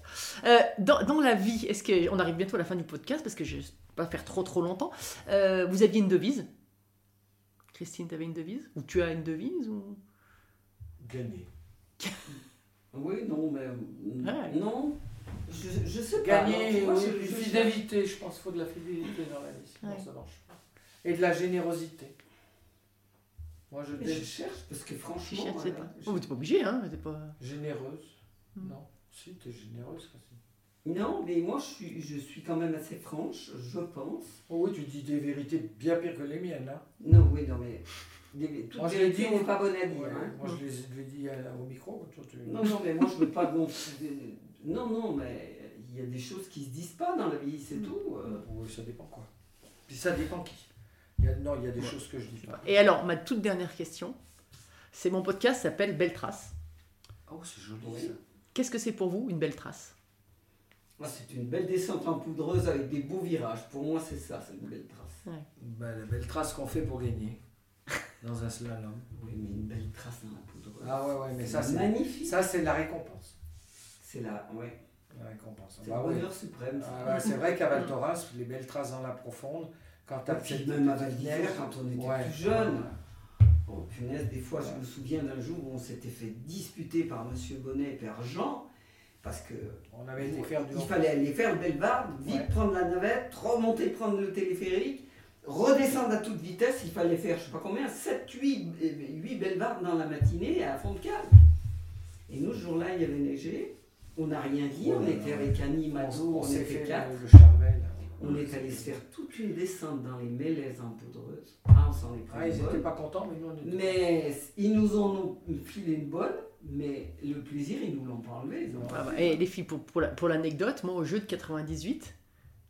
A: Euh, dans, dans la vie, est-ce que on arrive bientôt à la fin du podcast parce que je ne vais pas faire trop trop longtemps. Euh, vous aviez une devise? Christine, tu avais une devise? Ou tu as une devise ou...
B: Gagner.
C: Oui, non, mais.
A: Ouais.
C: Non. Je, je sais pas.
B: Gagner,
C: tu vois,
B: oui,
C: je-
B: puis
C: je-
B: fidélité, je pense qu'il faut de la fidélité dans la vie,
A: Ouais.
B: ça marche pas. Et de la générosité. Moi je
C: je cherche parce que franchement.
A: cherches, c'est
C: euh,
A: pas. Oh, t'es pas obligé, hein t'es pas...
B: généreuse.
A: Hmm.
B: Non, si, tu es généreuse. Christine.
C: Non, mais moi je suis, je suis quand même assez franche, je pense.
B: Oh oui, tu dis des vérités bien pires que les miennes. Hein.
C: Non, oui, non, mais. les- Toute
B: Moi, je l'ai
C: vérité
B: dit,
C: n'est pas bonne à dire.
B: Ouais,
C: hein.
B: Moi je les je l'ai dit à- au micro. Toi, tu...
C: Non, non, mais moi je veux pas gonfler. Non, non, mais il y a des choses qui se disent pas dans la vie, c'est tout. euh.
B: Oui, ça dépend quoi. Puis ça dépend qui. Il y a- non, il y a des choses que je dis pas.
A: Et alors, ma toute dernière question, c'est mon podcast s'appelle Belle Trace.
B: Oh, c'est joli
C: Oui.
B: ça.
A: Qu'est-ce que c'est pour vous une belle trace?
C: Moi, c'est une belle descente en poudreuse avec des beaux virages. Pour moi, c'est ça, c'est une belle trace.
B: Ben, la belle trace qu'on fait pour gagner dans un slalom.
C: Oui, mais une belle trace dans la poudreuse.
B: Ah ouais, ouais, mais ça
C: c'est magnifique.
B: ça c'est la récompense.
C: C'est la, ouais,
B: La récompense.
C: c'est
B: Bah
C: le
B: ouais.
C: bonheur suprême.
B: Ah ouais, c'est vrai qu'à Val Thorens, les belles traces dans la profonde, quand t'as cette
C: même à Val quand on était
B: ouais.
C: plus jeune. Oh punaise, des fois je me souviens d'un jour où on s'était fait disputer par Monsieur Bonnet et Père Jean, parce que
B: On avait été faire du
C: il fallait aller faire le Bellevarde, vite
B: Ouais.
C: prendre la navette, remonter prendre le téléphérique, redescendre à toute vitesse, il fallait faire je sais pas combien, 7, 8, 8 Bellevardes dans la matinée à fond de cale. Et nous ce jour-là il y avait neigé, on n'a rien dit,
B: Ouais,
C: on était
B: ouais.
C: avec Annie,
B: on,
C: Mado,
B: on
C: on,
B: s'est
C: était
B: fait
C: quatre.
B: le, le Charvel.
C: On est allé se faire toute une descente dans les mélèzes en poudreuse. Ah, on s'en est pris
B: Ah,
C: une
B: ils
C: bonne.
B: étaient pas contents, mais nous on était.
C: Mais ils nous en ont filé une bonne, mais le plaisir, ils nous l'ont pas enlevé. ils ont
A: Ah bah. Et les filles, pour, pour la- pour l'anecdote, moi au jeu de 98,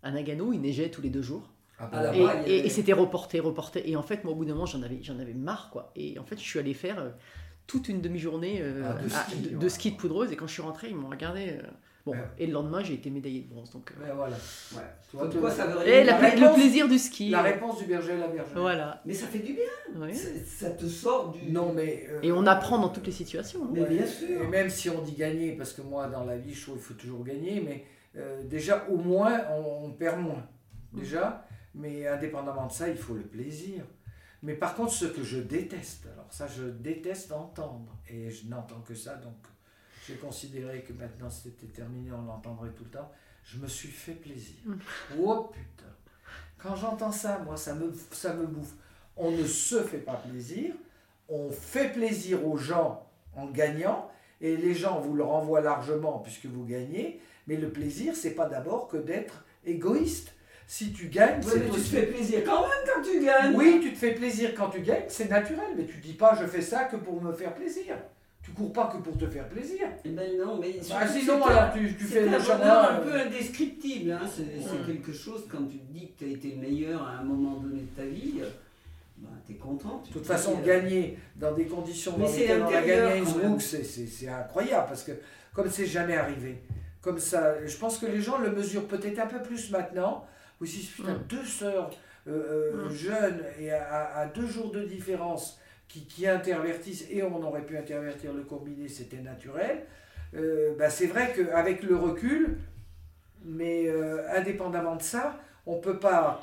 A: à Nagano, il neigeait tous les deux jours.
B: Ah,
C: À la
A: Et, et-
C: avait-
A: et c'était reporté, reporté. Et en fait, moi, au bout d'un moment, j'en avais, j'en avais marre, quoi. Et en fait, je suis allé faire euh, toute une demi-journée euh,
B: Ah, de
A: à-
B: ski,
A: de,
B: ouais.
A: de ski de poudreuse. Et quand je suis rentré, ils m'ont regardé. euh, Bon,
B: Ouais.
A: et le lendemain, j'ai été médaillé de bronze. Donc, euh,
B: Mais voilà.
C: Ouais.
B: Tu vois,
C: quoi ça veut
A: Et la-
B: la
A: le plaisir du ski.
B: La réponse du berger à la bergère.
A: Voilà.
C: Mais ça fait du bien. Ça te sort du.
B: Non, mais. euh,
A: Et on apprend dans toutes les situations. hein.
C: Mais
B: Ouais.
C: bien sûr.
B: Et même si on dit gagner, parce que moi, dans la vie, je trouve qu'il faut toujours gagner, mais euh, déjà, au moins, on, on perd moins. Déjà, mais indépendamment de ça, il faut le plaisir. Mais par contre, ce que je déteste, alors ça, je déteste entendre, et je n'entends que ça, donc j'ai considéré que maintenant c'était terminé, on l'entendrait tout le temps. Je me suis fait plaisir.
A: Mm.
B: Oh putain. Quand j'entends ça, moi, ça me, ça me bouffe. On ne se fait pas plaisir, on fait plaisir aux gens en gagnant, et les gens vous le renvoient largement puisque vous gagnez, mais le plaisir, c'est pas d'abord que d'être égoïste. Si tu gagnes,
C: mais tu te fais plaisir quand même quand tu gagnes.
B: oui, tu te fais plaisir quand tu gagnes, c'est naturel, mais tu dis pas je fais ça que pour me faire plaisir. Tu cours pas que pour te faire plaisir.
C: Eh ben non, mais
B: Ah,
C: surtout,
B: sinon,
C: c'est
B: alors
C: un-
B: tu, fais
C: un
B: le chamois.
C: un
B: euh,
C: peu indescriptible. Hein. C'est quelque chose, quand tu te dis que tu as été le meilleur à un moment donné de ta vie, euh, bah, tu es content.
B: De toute façon, gagner dans des conditions
C: Mais
B: dans
C: c'est
B: lesquelles on a gagné Innsbruck, c'est- incroyable parce que comme c'est jamais arrivé, comme ça, je pense que les gens le mesurent peut-être un peu plus maintenant. Vous dites, putain,
A: Mm.
B: deux sœurs euh, euh, jeunes et à, à deux jours de différence qui, qui intervertissent, et on aurait pu intervertir le combiné, c'était naturel. Euh, bah, c'est vrai qu'avec le recul, mais euh, indépendamment de ça, on peut pas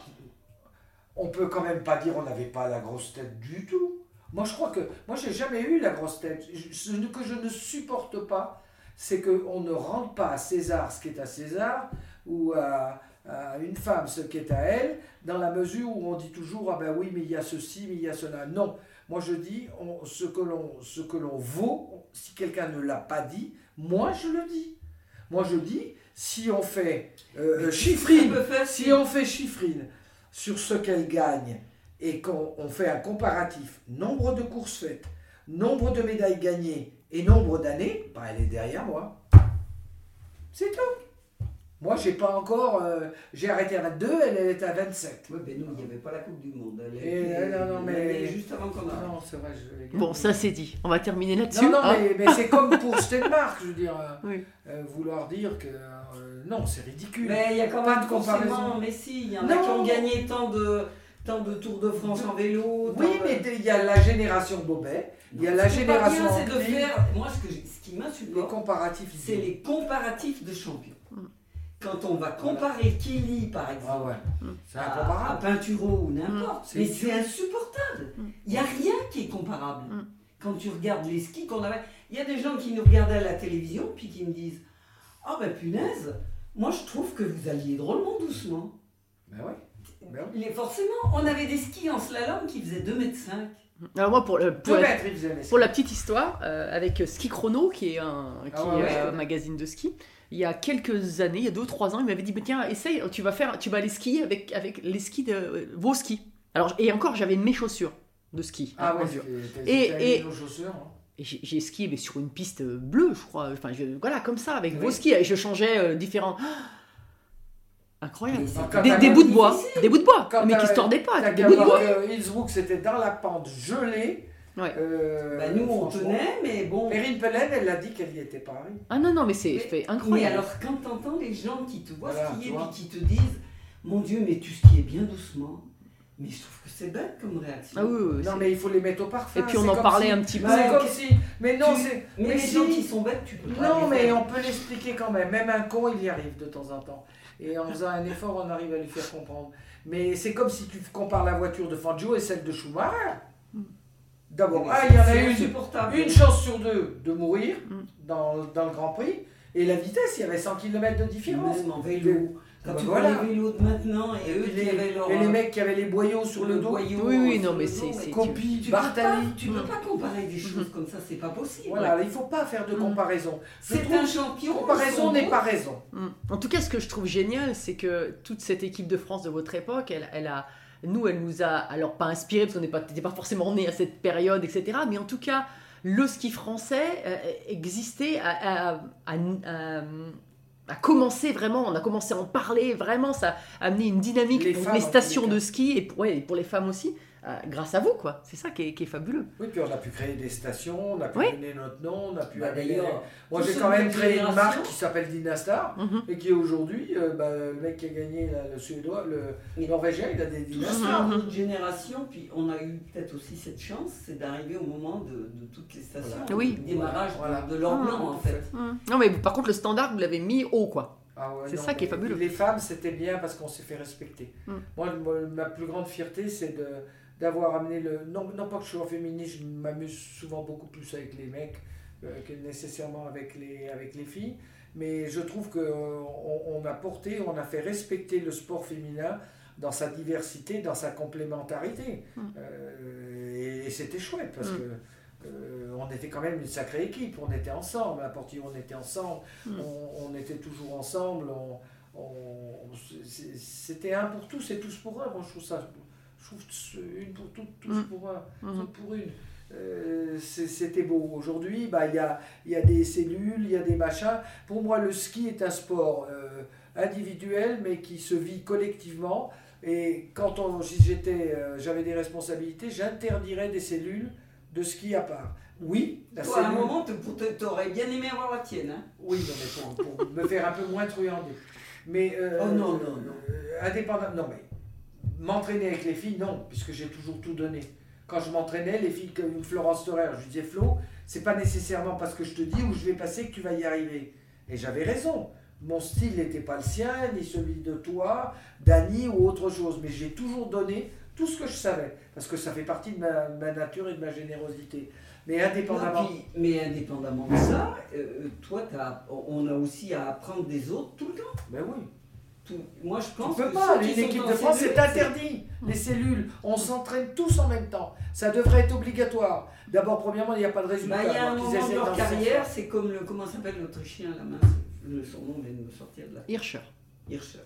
B: on peut quand même pas dire on n'avait pas la grosse tête du tout. Moi, je crois que moi, j'ai jamais eu la grosse tête. Ce que je ne supporte pas, c'est qu'on ne rende pas à César ce qui est à César ou à une femme ce qui est à elle, dans la mesure où on dit toujours ah ben oui, mais il y a ceci, mais il y a cela. Non, moi je dis on- ce que l'on ce que l'on vaut. Si quelqu'un ne l'a pas dit, moi je le dis. Moi je dis si on fait euh, euh, chiffrine, si on fait chiffrine sur ce qu'elle gagne et qu'on on fait un comparatif nombre de courses faites, nombre de médailles gagnées et nombre d'années, bah, elle est derrière moi. C'est tout. Moi, j'ai pas encore. euh, j'ai arrêté à 22, elle, elle est à 27.
C: Oui, ben nous, il n'y avait pas la Coupe du Monde. Elle
B: Et,
C: était-
B: non, non, mais-
C: l'année juste avant qu'on arrive.
B: Non, c'est vrai, je l'ai
A: Bon, ça c'est dit. On va terminer là-dessus.
B: Non, non,
A: hein.
B: mais, mais c'est comme pour Stenmark, je veux dire. euh,
A: Oui.
B: euh, vouloir dire que. euh, non, c'est ridicule.
C: Mais il y a quand
B: Pas
C: même
B: de comparaison.
C: mais si, il y en a qui ont gagné tant de, tant de Tours de France en vélo.
B: oui,
C: de-
B: mais il y a la génération Bobet, il y a la génération.
C: bien, c'est de faire. Moi, ce, que j'ai- ce qui
B: les
C: m'insupporte,
B: comparatifs.
C: c'est les comparatifs de champions.
A: Mm.
C: Quand on va comparer Kelly, par exemple,
B: Ah ouais,
A: Mm.
B: c'est
C: à, à. Pinturo ou n'importe,
B: C'est
C: mais c'est insupportable.
A: Mm.
C: Il n'y a rien qui est comparable.
A: Mm.
C: Quand tu regardes les skis qu'on avait, il y a des gens qui nous regardaient à la télévision puis qui me disent Ah ben punaise, moi je trouve que vous alliez drôlement doucement.
B: Ben ouais. Ben oui.
C: Les- forcément, on avait des skis en slalom qui faisaient 2,5 m.
A: Alors moi, pour, le- pour la,
B: mètres,
A: pour petite histoire, euh, avec Ski Chrono, qui est un, qui
B: Ah ouais,
A: est
B: ouais.
A: un magazine de ski, il y a quelques années, il y a deux ou trois ans, il m'avait dit, Mais tiens, essaye, tu vas, faire, tu vas aller skier avec, avec les skis de euh, vos skis. Alors, et encore, j'avais mes chaussures de ski.
B: Ah
A: hein,
B: ouais,
A: dur.
B: c'était-
A: Et- et-
B: hein.
A: Et j'ai skié mais sur une piste bleue, je crois. Enfin, je- voilà, comme ça, avec
B: Oui.
A: vos skis. Et je changeais euh, différents. Incroyable. Des, bouts de bois.
C: difficile.
A: Des bouts de bois.
B: Quand
A: mais qui se tordaient pas. Des bouts de bois.
B: Innsbruck, c'était dans la pente gelée.
A: Ouais.
B: Euh,
C: Bah, nous on tenait, mais bon.
B: Perrine Pellen, elle a dit qu'elle y était pas. oui.
A: Ah non, non, mais c'est fait
C: Mais
A: incroyable.
C: alors, quand t'entends les gens qui te voient
B: Voilà,
C: skier puis qui te disent Mon Dieu, mais tu skies bien doucement. Mais je trouve que c'est bête comme réaction.
A: Ah oui, oui,
B: Non, mais il faut les mettre au parfum.
A: Et puis on en parlait
B: si-
A: un petit peu.
B: C'est comme si. Mais non,
C: Tu-
B: c'est.
C: Mais,
B: mais
C: les
B: si.
C: gens qui sont bêtes, tu peux pas.
B: Non, mais
C: faire.
B: on peut l'expliquer quand même. Même un con, il y arrive de temps en temps. Et en faisant un effort, on arrive à lui faire comprendre. Mais c'est comme si tu compares la voiture de Fangio et celle de Schumacher. D'abord, ah, il y en a une, une chance sur deux de mourir
A: Mm.
B: dans, dans le Grand Prix. Et la vitesse, il y avait 100 km de différence.
C: Même en vélo. Quand
B: Bah
C: tu
B: voilà.
C: vois les vélos de maintenant et
B: Et,
C: eux
B: puis
C: qui
B: les,
C: avaient leur.
B: et les mecs qui avaient les boyaux sur le, dos.
C: boyau,
A: Oui, oui, non, mais
C: le
A: c'est-
C: dos,
B: Copie,
C: Tu peux, pas,
B: Bartali.
C: tu peux
A: Mm.
C: pas comparer des choses comme ça, c'est pas possible.
B: Voilà, il ne faut pas faire de
A: Mm.
B: comparaison.
C: C'est un champion.
B: comparaison
C: son
B: n'est pas raison.
A: Mm. En tout cas, ce que je trouve génial, c'est que toute cette équipe de France de votre époque, elle, elle a, nous, elle nous a, alors pas inspiré parce qu'on n'est pas, pas forcément né à cette période, etc. Mais en tout cas, le ski français euh, existait, a, a commencé vraiment, on a commencé à en parler, vraiment, ça a amené une dynamique
B: Les
A: pour les stations de ski et pour, ouais, et pour les femmes aussi, euh, grâce à vous, quoi. C'est ça qui est, qui est fabuleux.
B: Oui, puis on a pu créer des stations, on a pu
A: Oui.
B: donner notre nom, on a pu
C: Bah, d'ailleurs,
B: Moi, j'ai quand même
C: notre
B: créé une marque qui s'appelle Dynastar
A: Mhm.
B: et qui aujourd'hui, euh, bah, le mec qui a gagné là, le suédois, le norvégien, il a des
C: Tout
B: Dynastar.
C: ça, notre génération, puis on a eu peut-être aussi cette chance, c'est d'arriver au moment de, de toutes les stations,
B: Voilà.
A: Oui.
C: le démarrage de-
B: Voilà.
C: de, l'or
A: Ah,
C: blanc en fait.
A: Mm. Non, mais par contre, le standard, vous l'avez mis haut, quoi.
B: Ah ouais,
A: C'est ça qui est fabuleux.
B: Les femmes, c'était bien parce qu'on s'est fait respecter.
A: Mm.
B: Moi, ma plus grande fierté, c'est de d'avoir amené le. Non, non pas que je sois féministe, je m'amuse souvent beaucoup plus avec les mecs. euh, que nécessairement avec les, avec les filles. Mais je trouve qu'on on a porté, on a fait respecter le sport féminin dans sa diversité, dans sa complémentarité.
A: Mm.
B: Euh, et et c'était chouette parce
A: Mm.
B: que euh, on était quand même une sacrée équipe, on était ensemble, à Portillo on était ensemble,
A: Mm.
B: on, on était toujours ensemble, on- c'était un pour tous et tous pour un. Moi je trouve ça, je trouve ce- une pour toutes, tous
A: Mm.
B: pour un,
A: Mhm.
B: toutes pour une. Euh, c'était beau. Aujourd'hui, bah, il y, a, il y a des cellules, il y a des machins. Pour moi, le ski est un sport euh, individuel, mais qui se vit collectivement. Et quand j'étais, euh, j'avais des responsabilités, j'interdirais des cellules de ski à part. Oui, la
C: Toi, à un moment, tu aurais bien aimé avoir la tienne. Hein
B: oui, non, mais pour, pour me faire un peu moins truander. Mais euh,
C: Oh non, non, non.
B: euh, indépendant, non mais m'entraîner avec les filles, non, puisque j'ai toujours tout donné. Quand je m'entraînais, les filles comme Florence Thorer, je disais Flo, c'est pas nécessairement parce que je te dis où je vais passer que tu vas y arriver. Et j'avais raison. Mon style n'était pas le sien, ni celui de toi, d'Annie ou autre chose. Mais j'ai toujours donné tout ce que je savais, parce que ça fait partie de ma, ma nature et de ma générosité. Mais indépendamment.
C: Non, puis- mais indépendamment de ça, euh, toi, t'as- on a aussi à apprendre des autres tout le temps.
B: Ben oui.
C: Tout- moi, je
B: Tu
C: pense
B: peux
C: que
B: pas, une équipe de France, c'est interdit. Les cellules, on s'entraîne tous en même temps. Ça devrait être obligatoire. D'abord, premièrement, il n'y a pas de résultat.
C: Bah, il y a un moment de leur carrière, c'est comme le. Comment s'appelle l'Autrichien, la main le, Son nom vient de me sortir de la.
A: Hirscher.
C: Hirscher.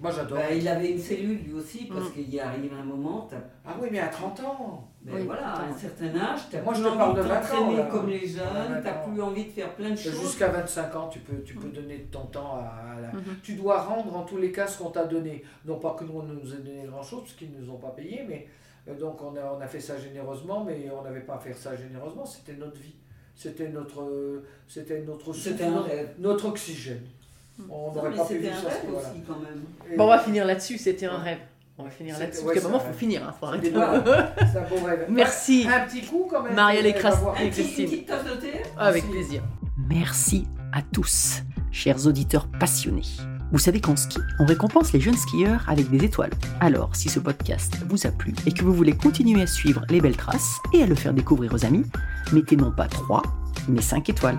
B: Moi, j'adore.
C: Bah, il avait une cellule lui aussi, parce
A: Mm.
C: qu'il y arrive un moment,
B: Ah oui, mais à 30 ans.
C: Ben
A: Oui,
C: voilà, à un certain âge, t'as
B: Moi,
C: plus
B: je te
C: envie
B: parle
C: de
B: de 20 ans,
C: t'entraîner comme les jeunes,
B: 20
C: t'as
B: ans.
C: plus envie de faire plein de choses.
B: Jusqu'à 25 ans, tu peux, tu peux donner de ton temps à, la-
A: Mhm.
B: Tu dois rendre en tous les cas ce qu'on t'a donné. Non pas que nous, on nous ait donné grand-chose, parce qu'ils ne nous ont pas payé, mais euh, donc on a, on a fait ça généreusement, mais on n'avait pas à faire ça généreusement, c'était notre vie. C'était notre, euh, c'était notre souffle, notre oxygène. On n'aurait pas ce voilà.
C: aussi quand même.
B: Et-
A: Bon, on va finir là-dessus, c'était un
B: Ouais.
A: rêve. On va finir là-dessus.
B: ouais,
A: parce qu'à un moment, il faut finir. Hein, faut
B: C'est
A: arrêter.
B: c'est un beau rêve.
A: Merci,
B: Un petit coup quand même.
A: Marielle et Christine.
C: Une petite tasse de thé
A: avec
B: Merci.
A: plaisir.
D: Merci à tous, chers auditeurs passionnés. Vous savez qu'en ski, on récompense les jeunes skieurs avec des étoiles. Alors, si ce podcast vous a plu et que vous voulez continuer à suivre les belles traces et à le faire découvrir aux amis, mettez non pas 3, mais 5 étoiles.